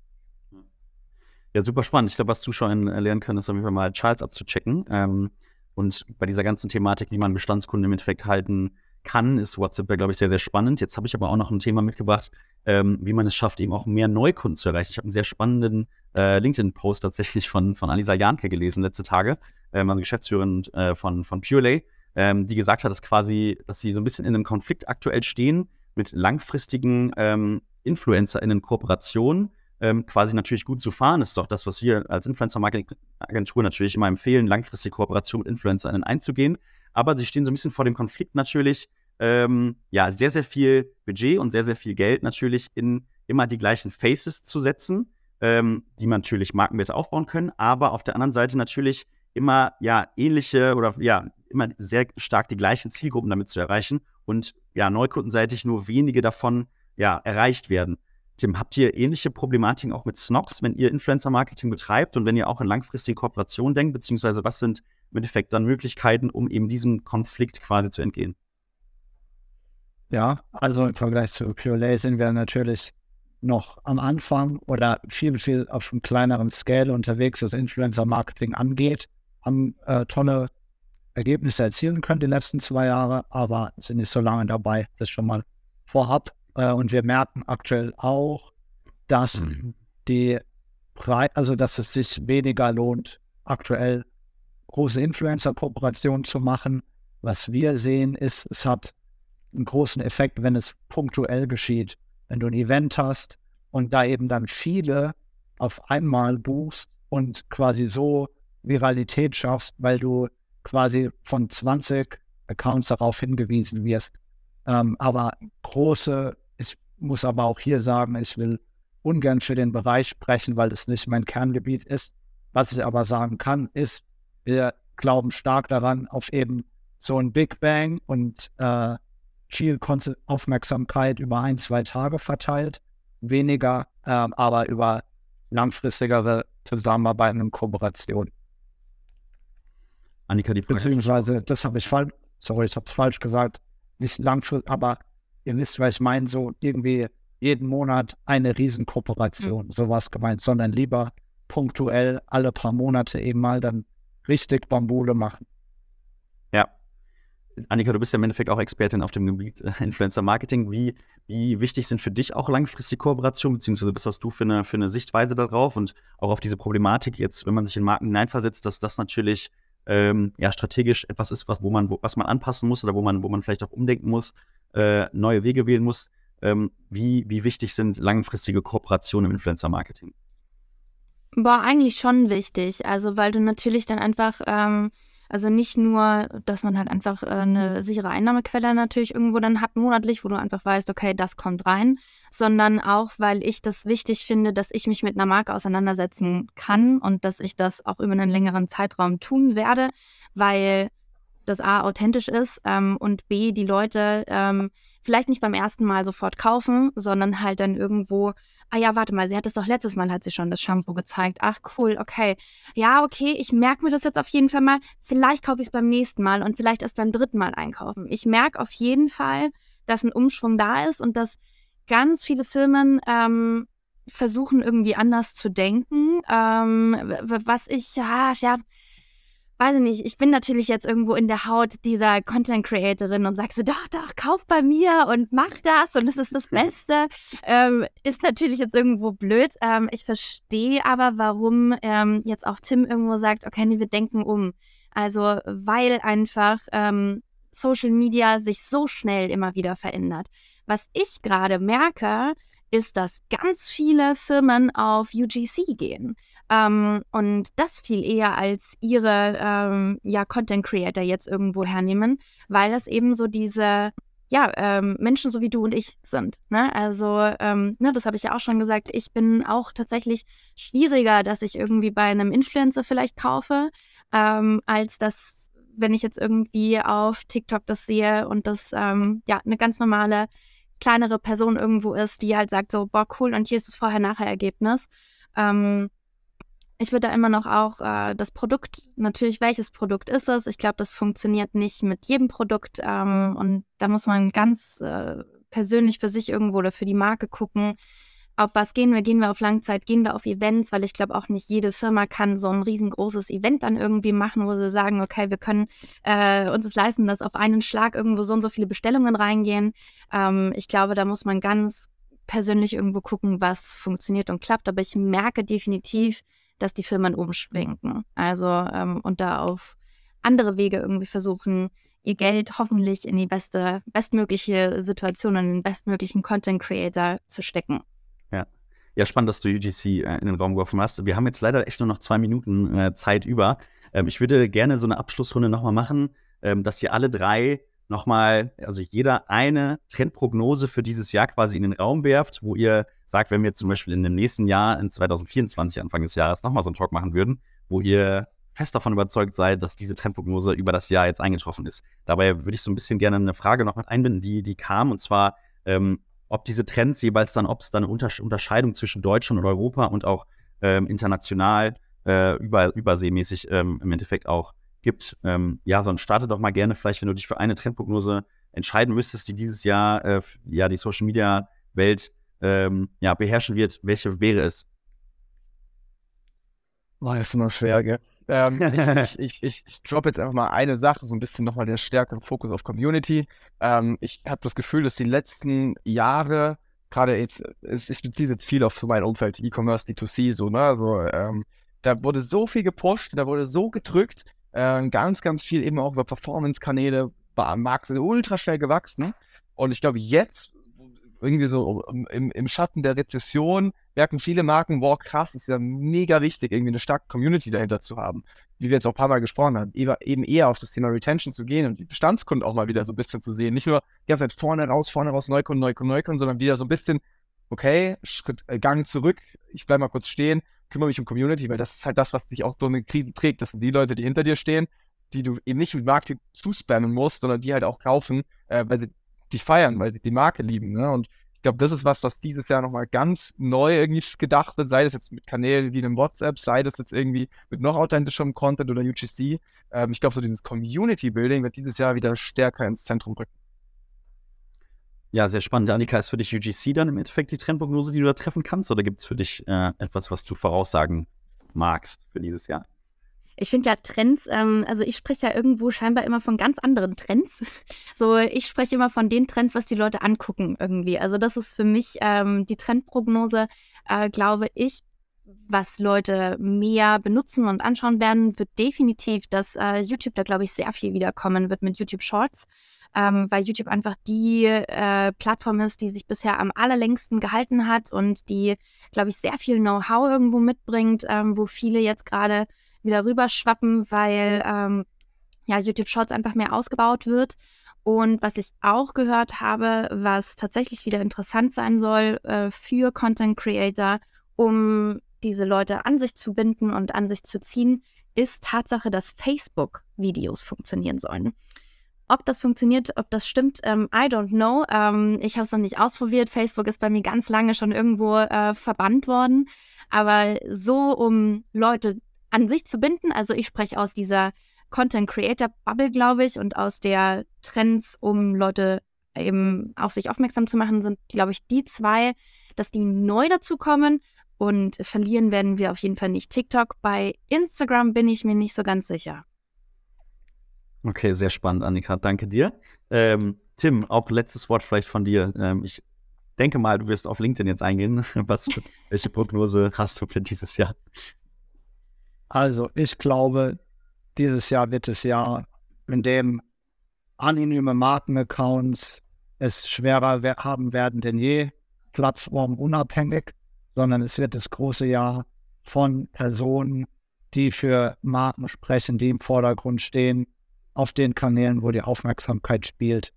Speaker 1: Ja, super spannend. Ich glaube, was Zuschauer lernen können, ist auf jeden Fall mal Charles abzuchecken. Ähm, und bei dieser ganzen Thematik, wie man Bestandskunden im Endeffekt halten kann, ist WhatsApp, glaube ich, sehr, sehr spannend. Jetzt habe ich aber auch noch ein Thema mitgebracht, ähm, wie man es schafft, eben auch mehr Neukunden zu erreichen. Ich habe einen sehr spannenden äh, LinkedIn-Post tatsächlich von, von Alisa Janke gelesen letzte Tage, ähm, also Geschäftsführerin äh, von, von Purelay, ähm, die gesagt hat, dass quasi, dass sie so ein bisschen in einem Konflikt aktuell stehen mit langfristigen ähm, InfluencerInnen-Kooperationen, ähm, quasi natürlich gut zu fahren. Ist doch das, was wir als Influencer-Marketing-Agentur natürlich immer empfehlen, langfristige Kooperation mit InfluencerInnen einzugehen. Aber sie stehen so ein bisschen vor dem Konflikt natürlich, ähm, ja, sehr, sehr viel Budget und sehr, sehr viel Geld natürlich in immer die gleichen Faces zu setzen, ähm, die man natürlich Markenwerte aufbauen können, aber auf der anderen Seite natürlich immer, ja, ähnliche oder ja, immer sehr stark die gleichen Zielgruppen damit zu erreichen und ja, neukundenseitig nur wenige davon ja, erreicht werden. Tim, habt ihr ähnliche Problematiken auch mit Snox, wenn ihr Influencer-Marketing betreibt und wenn ihr auch in langfristige Kooperation denkt, beziehungsweise was sind im Endeffekt dann Möglichkeiten, um eben diesem Konflikt quasi zu entgehen?
Speaker 4: Ja, also im Vergleich zu Pure sind wir natürlich noch am Anfang oder viel, viel auf einem kleineren Scale unterwegs, was Influencer-Marketing angeht, haben äh, tolle Ergebnisse erzielen können die letzten zwei Jahre, aber sind nicht so lange dabei. Das schon mal vorab. Äh, und wir merken aktuell auch, dass mhm. die Pre also dass es sich weniger lohnt, aktuell große Influencer-Kooperationen zu machen. Was wir sehen, ist, es hat einen großen Effekt, wenn es punktuell geschieht. Wenn du ein Event hast und da eben dann viele auf einmal buchst und quasi so Viralität schaffst, weil du quasi von 20 Accounts darauf hingewiesen wirst. Ähm, aber große muss aber auch hier sagen, ich will ungern für den Bereich sprechen, weil es nicht mein Kerngebiet ist. Was ich aber sagen kann, ist, wir glauben stark daran, auf eben so ein Big Bang und äh, viel Aufmerksamkeit über ein, zwei Tage verteilt, weniger, äh, aber über langfristigere Zusammenarbeit und Kooperation.
Speaker 1: Annika, die
Speaker 4: Frage Beziehungsweise, das habe ich falsch, sorry, ich habe es falsch gesagt, nicht langfristig, aber ihr wisst, was ich meine, so irgendwie jeden Monat eine Riesenkooperation, mhm. sowas gemeint, sondern lieber punktuell alle paar Monate eben mal dann richtig Bambule machen.
Speaker 1: Ja. Annika, du bist ja im Endeffekt auch Expertin auf dem Gebiet äh, Influencer Marketing. Wie, wie wichtig sind für dich auch langfristige Kooperationen, beziehungsweise was hast du für eine, für eine Sichtweise darauf und auch auf diese Problematik jetzt, wenn man sich in Marken hineinversetzt, dass das natürlich ähm, ja, strategisch etwas ist, was, wo man, wo, was man anpassen muss oder wo man, wo man vielleicht auch umdenken muss, äh, neue Wege wählen muss. Ähm, wie, wie wichtig sind langfristige Kooperationen im Influencer-Marketing?
Speaker 2: Boah, eigentlich schon wichtig. Also, weil du natürlich dann einfach, ähm, also nicht nur, dass man halt einfach äh, eine sichere Einnahmequelle natürlich irgendwo dann hat monatlich, wo du einfach weißt, okay, das kommt rein, sondern auch, weil ich das wichtig finde, dass ich mich mit einer Marke auseinandersetzen kann und dass ich das auch über einen längeren Zeitraum tun werde, weil das A authentisch ist ähm, und B die Leute ähm, vielleicht nicht beim ersten Mal sofort kaufen, sondern halt dann irgendwo ah ja, warte mal, sie hat es doch letztes Mal, hat sie schon das Shampoo gezeigt. Ach cool, okay. Ja, okay, ich merke mir das jetzt auf jeden Fall mal. Vielleicht kaufe ich es beim nächsten Mal und vielleicht erst beim dritten Mal einkaufen. Ich merke auf jeden Fall, dass ein Umschwung da ist und dass ganz viele Firmen ähm, versuchen irgendwie anders zu denken. Ähm, was ich, ja, ja, weiß ich nicht, ich bin natürlich jetzt irgendwo in der Haut dieser Content Creatorin und sag so, doch, doch, kauf bei mir und mach das und es ist das Beste. Ähm, ist natürlich jetzt irgendwo blöd. Ähm, ich verstehe aber, warum ähm, jetzt auch Tim irgendwo sagt, okay, nee, wir denken um. Also, weil einfach ähm, Social Media sich so schnell immer wieder verändert. Was ich gerade merke, ist, dass ganz viele Firmen auf UGC gehen. Ähm, und das viel eher als ihre ähm, ja, Content Creator jetzt irgendwo hernehmen, weil das eben so diese ja, ähm, Menschen so wie du und ich sind. Ne? Also, ähm, ne, das habe ich ja auch schon gesagt. Ich bin auch tatsächlich schwieriger, dass ich irgendwie bei einem Influencer vielleicht kaufe, ähm, als dass, wenn ich jetzt irgendwie auf TikTok das sehe und das ähm, ja eine ganz normale kleinere Person irgendwo ist, die halt sagt so, boah, cool, und hier ist das Vorher-Nachher-Ergebnis. Ähm, ich würde da immer noch auch äh, das Produkt, natürlich, welches Produkt ist es? Ich glaube, das funktioniert nicht mit jedem Produkt ähm, und da muss man ganz äh, persönlich für sich irgendwo oder für die Marke gucken, auf was gehen wir? Gehen wir auf Langzeit? Gehen wir auf Events? Weil ich glaube auch nicht jede Firma kann so ein riesengroßes Event dann irgendwie machen, wo sie sagen, okay, wir können äh, uns es leisten, dass auf einen Schlag irgendwo so und so viele Bestellungen reingehen. Ähm, ich glaube, da muss man ganz persönlich irgendwo gucken, was funktioniert und klappt. Aber ich merke definitiv, dass die Firmen umschwenken. Also ähm, und da auf andere Wege irgendwie versuchen, ihr Geld hoffentlich in die beste, bestmögliche Situation und den bestmöglichen Content Creator zu stecken.
Speaker 1: Ja. Ja, spannend, dass du UGC äh, in den Raum geworfen hast. Wir haben jetzt leider echt nur noch zwei Minuten äh, Zeit über. Ähm, ich würde gerne so eine Abschlussrunde nochmal machen, ähm, dass ihr alle drei nochmal, also jeder eine Trendprognose für dieses Jahr quasi in den Raum werft, wo ihr sagt, wenn wir zum Beispiel in dem nächsten Jahr, in 2024, Anfang des Jahres, nochmal so einen Talk machen würden, wo ihr fest davon überzeugt seid, dass diese Trendprognose über das Jahr jetzt eingetroffen ist. Dabei würde ich so ein bisschen gerne eine Frage noch mit einbinden, die, die kam, und zwar, ähm, ob diese Trends jeweils dann, ob es da eine Unterscheidung zwischen Deutschland und Europa und auch ähm, international äh, über, überseemäßig ähm, im Endeffekt auch gibt. Ähm, ja, sonst starte doch mal gerne vielleicht, wenn du dich für eine Trendprognose entscheiden müsstest, die dieses Jahr äh, ja die Social Media Welt ähm, ja, beherrschen wird. Welche wäre es?
Speaker 3: War jetzt immer schwer, gell? Ähm, ich, ich, ich, ich droppe jetzt einfach mal eine Sache, so ein bisschen nochmal der stärkere Fokus auf Community. Ähm, ich habe das Gefühl, dass die letzten Jahre, gerade jetzt, ich beziehe jetzt viel auf so mein Umfeld, E-Commerce, D2C, so, ne? Also, ähm, da wurde so viel gepusht, da wurde so gedrückt, äh, ganz, ganz viel eben auch über Performance-Kanäle, Markt sind ultra schnell gewachsen. Und ich glaube, jetzt irgendwie so im, im Schatten der Rezession merken viele Marken, wow, krass, ist ja mega wichtig, irgendwie eine starke Community dahinter zu haben. Wie wir jetzt auch ein paar Mal gesprochen haben, eben eher auf das Thema Retention zu gehen und die Bestandskunden auch mal wieder so ein bisschen zu sehen. Nicht nur die ganze Zeit vorne raus, vorne raus, Neukunden, Neukunden, Neukunden, sondern wieder so ein bisschen, okay, Schritt, äh, Gang zurück, ich bleibe mal kurz stehen, kümmere mich um Community, weil das ist halt das, was dich auch durch eine Krise trägt. Das sind die Leute, die hinter dir stehen, die du eben nicht mit Marketing zuspammen musst, sondern die halt auch kaufen, äh, weil sie dich feiern, weil sie die Marke lieben. Ne? Und ich glaube, das ist was, was dieses Jahr nochmal ganz neu irgendwie gedacht wird, sei das jetzt mit Kanälen wie dem WhatsApp, sei das jetzt irgendwie mit noch authentischem Content oder UGC. Ähm, ich glaube, so dieses Community-Building wird dieses Jahr wieder stärker ins Zentrum rücken.
Speaker 1: Ja, sehr spannend. Annika, ist für dich UGC dann im Endeffekt die Trendprognose, die du da treffen kannst? Oder gibt es für dich äh, etwas, was du voraussagen magst für dieses Jahr?
Speaker 2: Ich finde ja Trends, ähm, also ich spreche ja irgendwo scheinbar immer von ganz anderen Trends. So, ich spreche immer von den Trends, was die Leute angucken irgendwie. Also das ist für mich ähm, die Trendprognose, äh, glaube ich, was Leute mehr benutzen und anschauen werden, wird definitiv, dass äh, YouTube da, glaube ich, sehr viel wiederkommen wird mit YouTube Shorts, ähm, weil YouTube einfach die äh, Plattform ist, die sich bisher am allerlängsten gehalten hat und die, glaube ich, sehr viel Know-how irgendwo mitbringt, ähm, wo viele jetzt gerade wieder rüberschwappen, weil ähm, ja, YouTube Shorts einfach mehr ausgebaut wird. Und was ich auch gehört habe, was tatsächlich wieder interessant sein soll äh, für Content Creator, um diese Leute an sich zu binden und an sich zu ziehen, ist Tatsache, dass Facebook-Videos funktionieren sollen. Ob das funktioniert, ob das stimmt, ähm, I don't know. Ähm, ich habe es noch nicht ausprobiert. Facebook ist bei mir ganz lange schon irgendwo äh, verbannt worden. Aber so, um Leute an sich zu binden, also ich spreche aus dieser Content Creator Bubble, glaube ich, und aus der Trends, um Leute eben auf sich aufmerksam zu machen, sind, glaube ich, die zwei, dass die neu dazukommen und verlieren werden wir auf jeden Fall nicht TikTok. Bei Instagram bin ich mir nicht so ganz sicher.
Speaker 1: Okay, sehr spannend, Annika. Danke dir. Ähm, Tim, auch letztes Wort vielleicht von dir. Ähm, ich denke mal, du wirst auf LinkedIn jetzt eingehen. Was, welche Prognose hast du für dieses Jahr?
Speaker 4: Also, ich glaube, dieses Jahr wird es Jahr, in dem anonyme Markenaccounts es schwerer haben werden denn je, plattformunabhängig sondern es wird das große Jahr von Personen, die für Marken sprechen, die im Vordergrund stehen, auf den Kanälen, wo die Aufmerksamkeit spielt.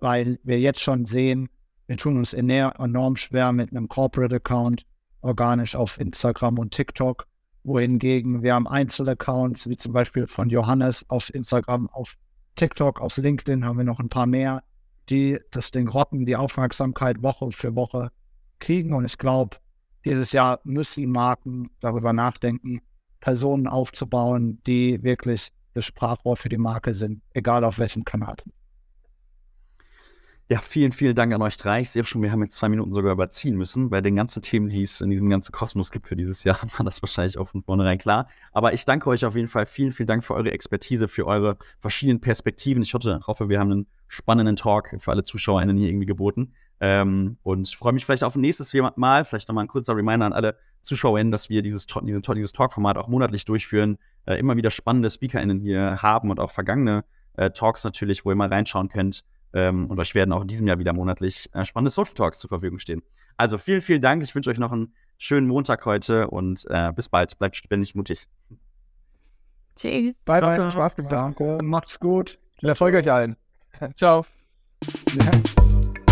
Speaker 4: Weil wir jetzt schon sehen, wir tun uns enorm schwer mit einem Corporate Account organisch auf Instagram und TikTok, wohingegen wir haben Einzelaccounts, wie zum Beispiel von Johannes auf Instagram, auf TikTok, auf LinkedIn haben wir noch ein paar mehr, die das Ding rotten, die Aufmerksamkeit Woche für Woche kriegen. Und ich glaube, dieses Jahr müssen Marken darüber nachdenken, Personen aufzubauen, die wirklich das Sprachrohr für die Marke sind, egal auf welchem Kanal.
Speaker 1: Ja, vielen, vielen Dank an euch drei. Ich sehe schon, wir haben jetzt zwei Minuten sogar überziehen müssen. Bei den ganzen Themen, die es in diesem ganzen Kosmos gibt für dieses Jahr, war das wahrscheinlich auch von vornherein klar. Aber ich danke euch auf jeden Fall. Vielen, vielen Dank für eure Expertise, für eure verschiedenen Perspektiven. Ich hoffe, hoffe wir haben einen spannenden Talk für alle ZuschauerInnen hier irgendwie geboten. Ähm, und freue mich vielleicht auf ein nächstes Mal. Vielleicht nochmal ein kurzer Reminder an alle ZuschauerInnen, dass wir dieses, diesen, dieses Talk-Format auch monatlich durchführen. Äh, immer wieder spannende SpeakerInnen hier haben und auch vergangene äh, Talks natürlich, wo ihr mal reinschauen könnt. Ähm, und euch werden auch in diesem Jahr wieder monatlich äh, spannende Social Talks zur Verfügung stehen. Also vielen, vielen Dank. Ich wünsche euch noch einen schönen Montag heute und äh, bis bald. Bleibt ständig mutig.
Speaker 3: Tschüss. Bye, bye. Ciao, Spaß gemacht.
Speaker 4: Danke. Macht's gut.
Speaker 3: Viel Erfolg euch allen. Ciao. Ja.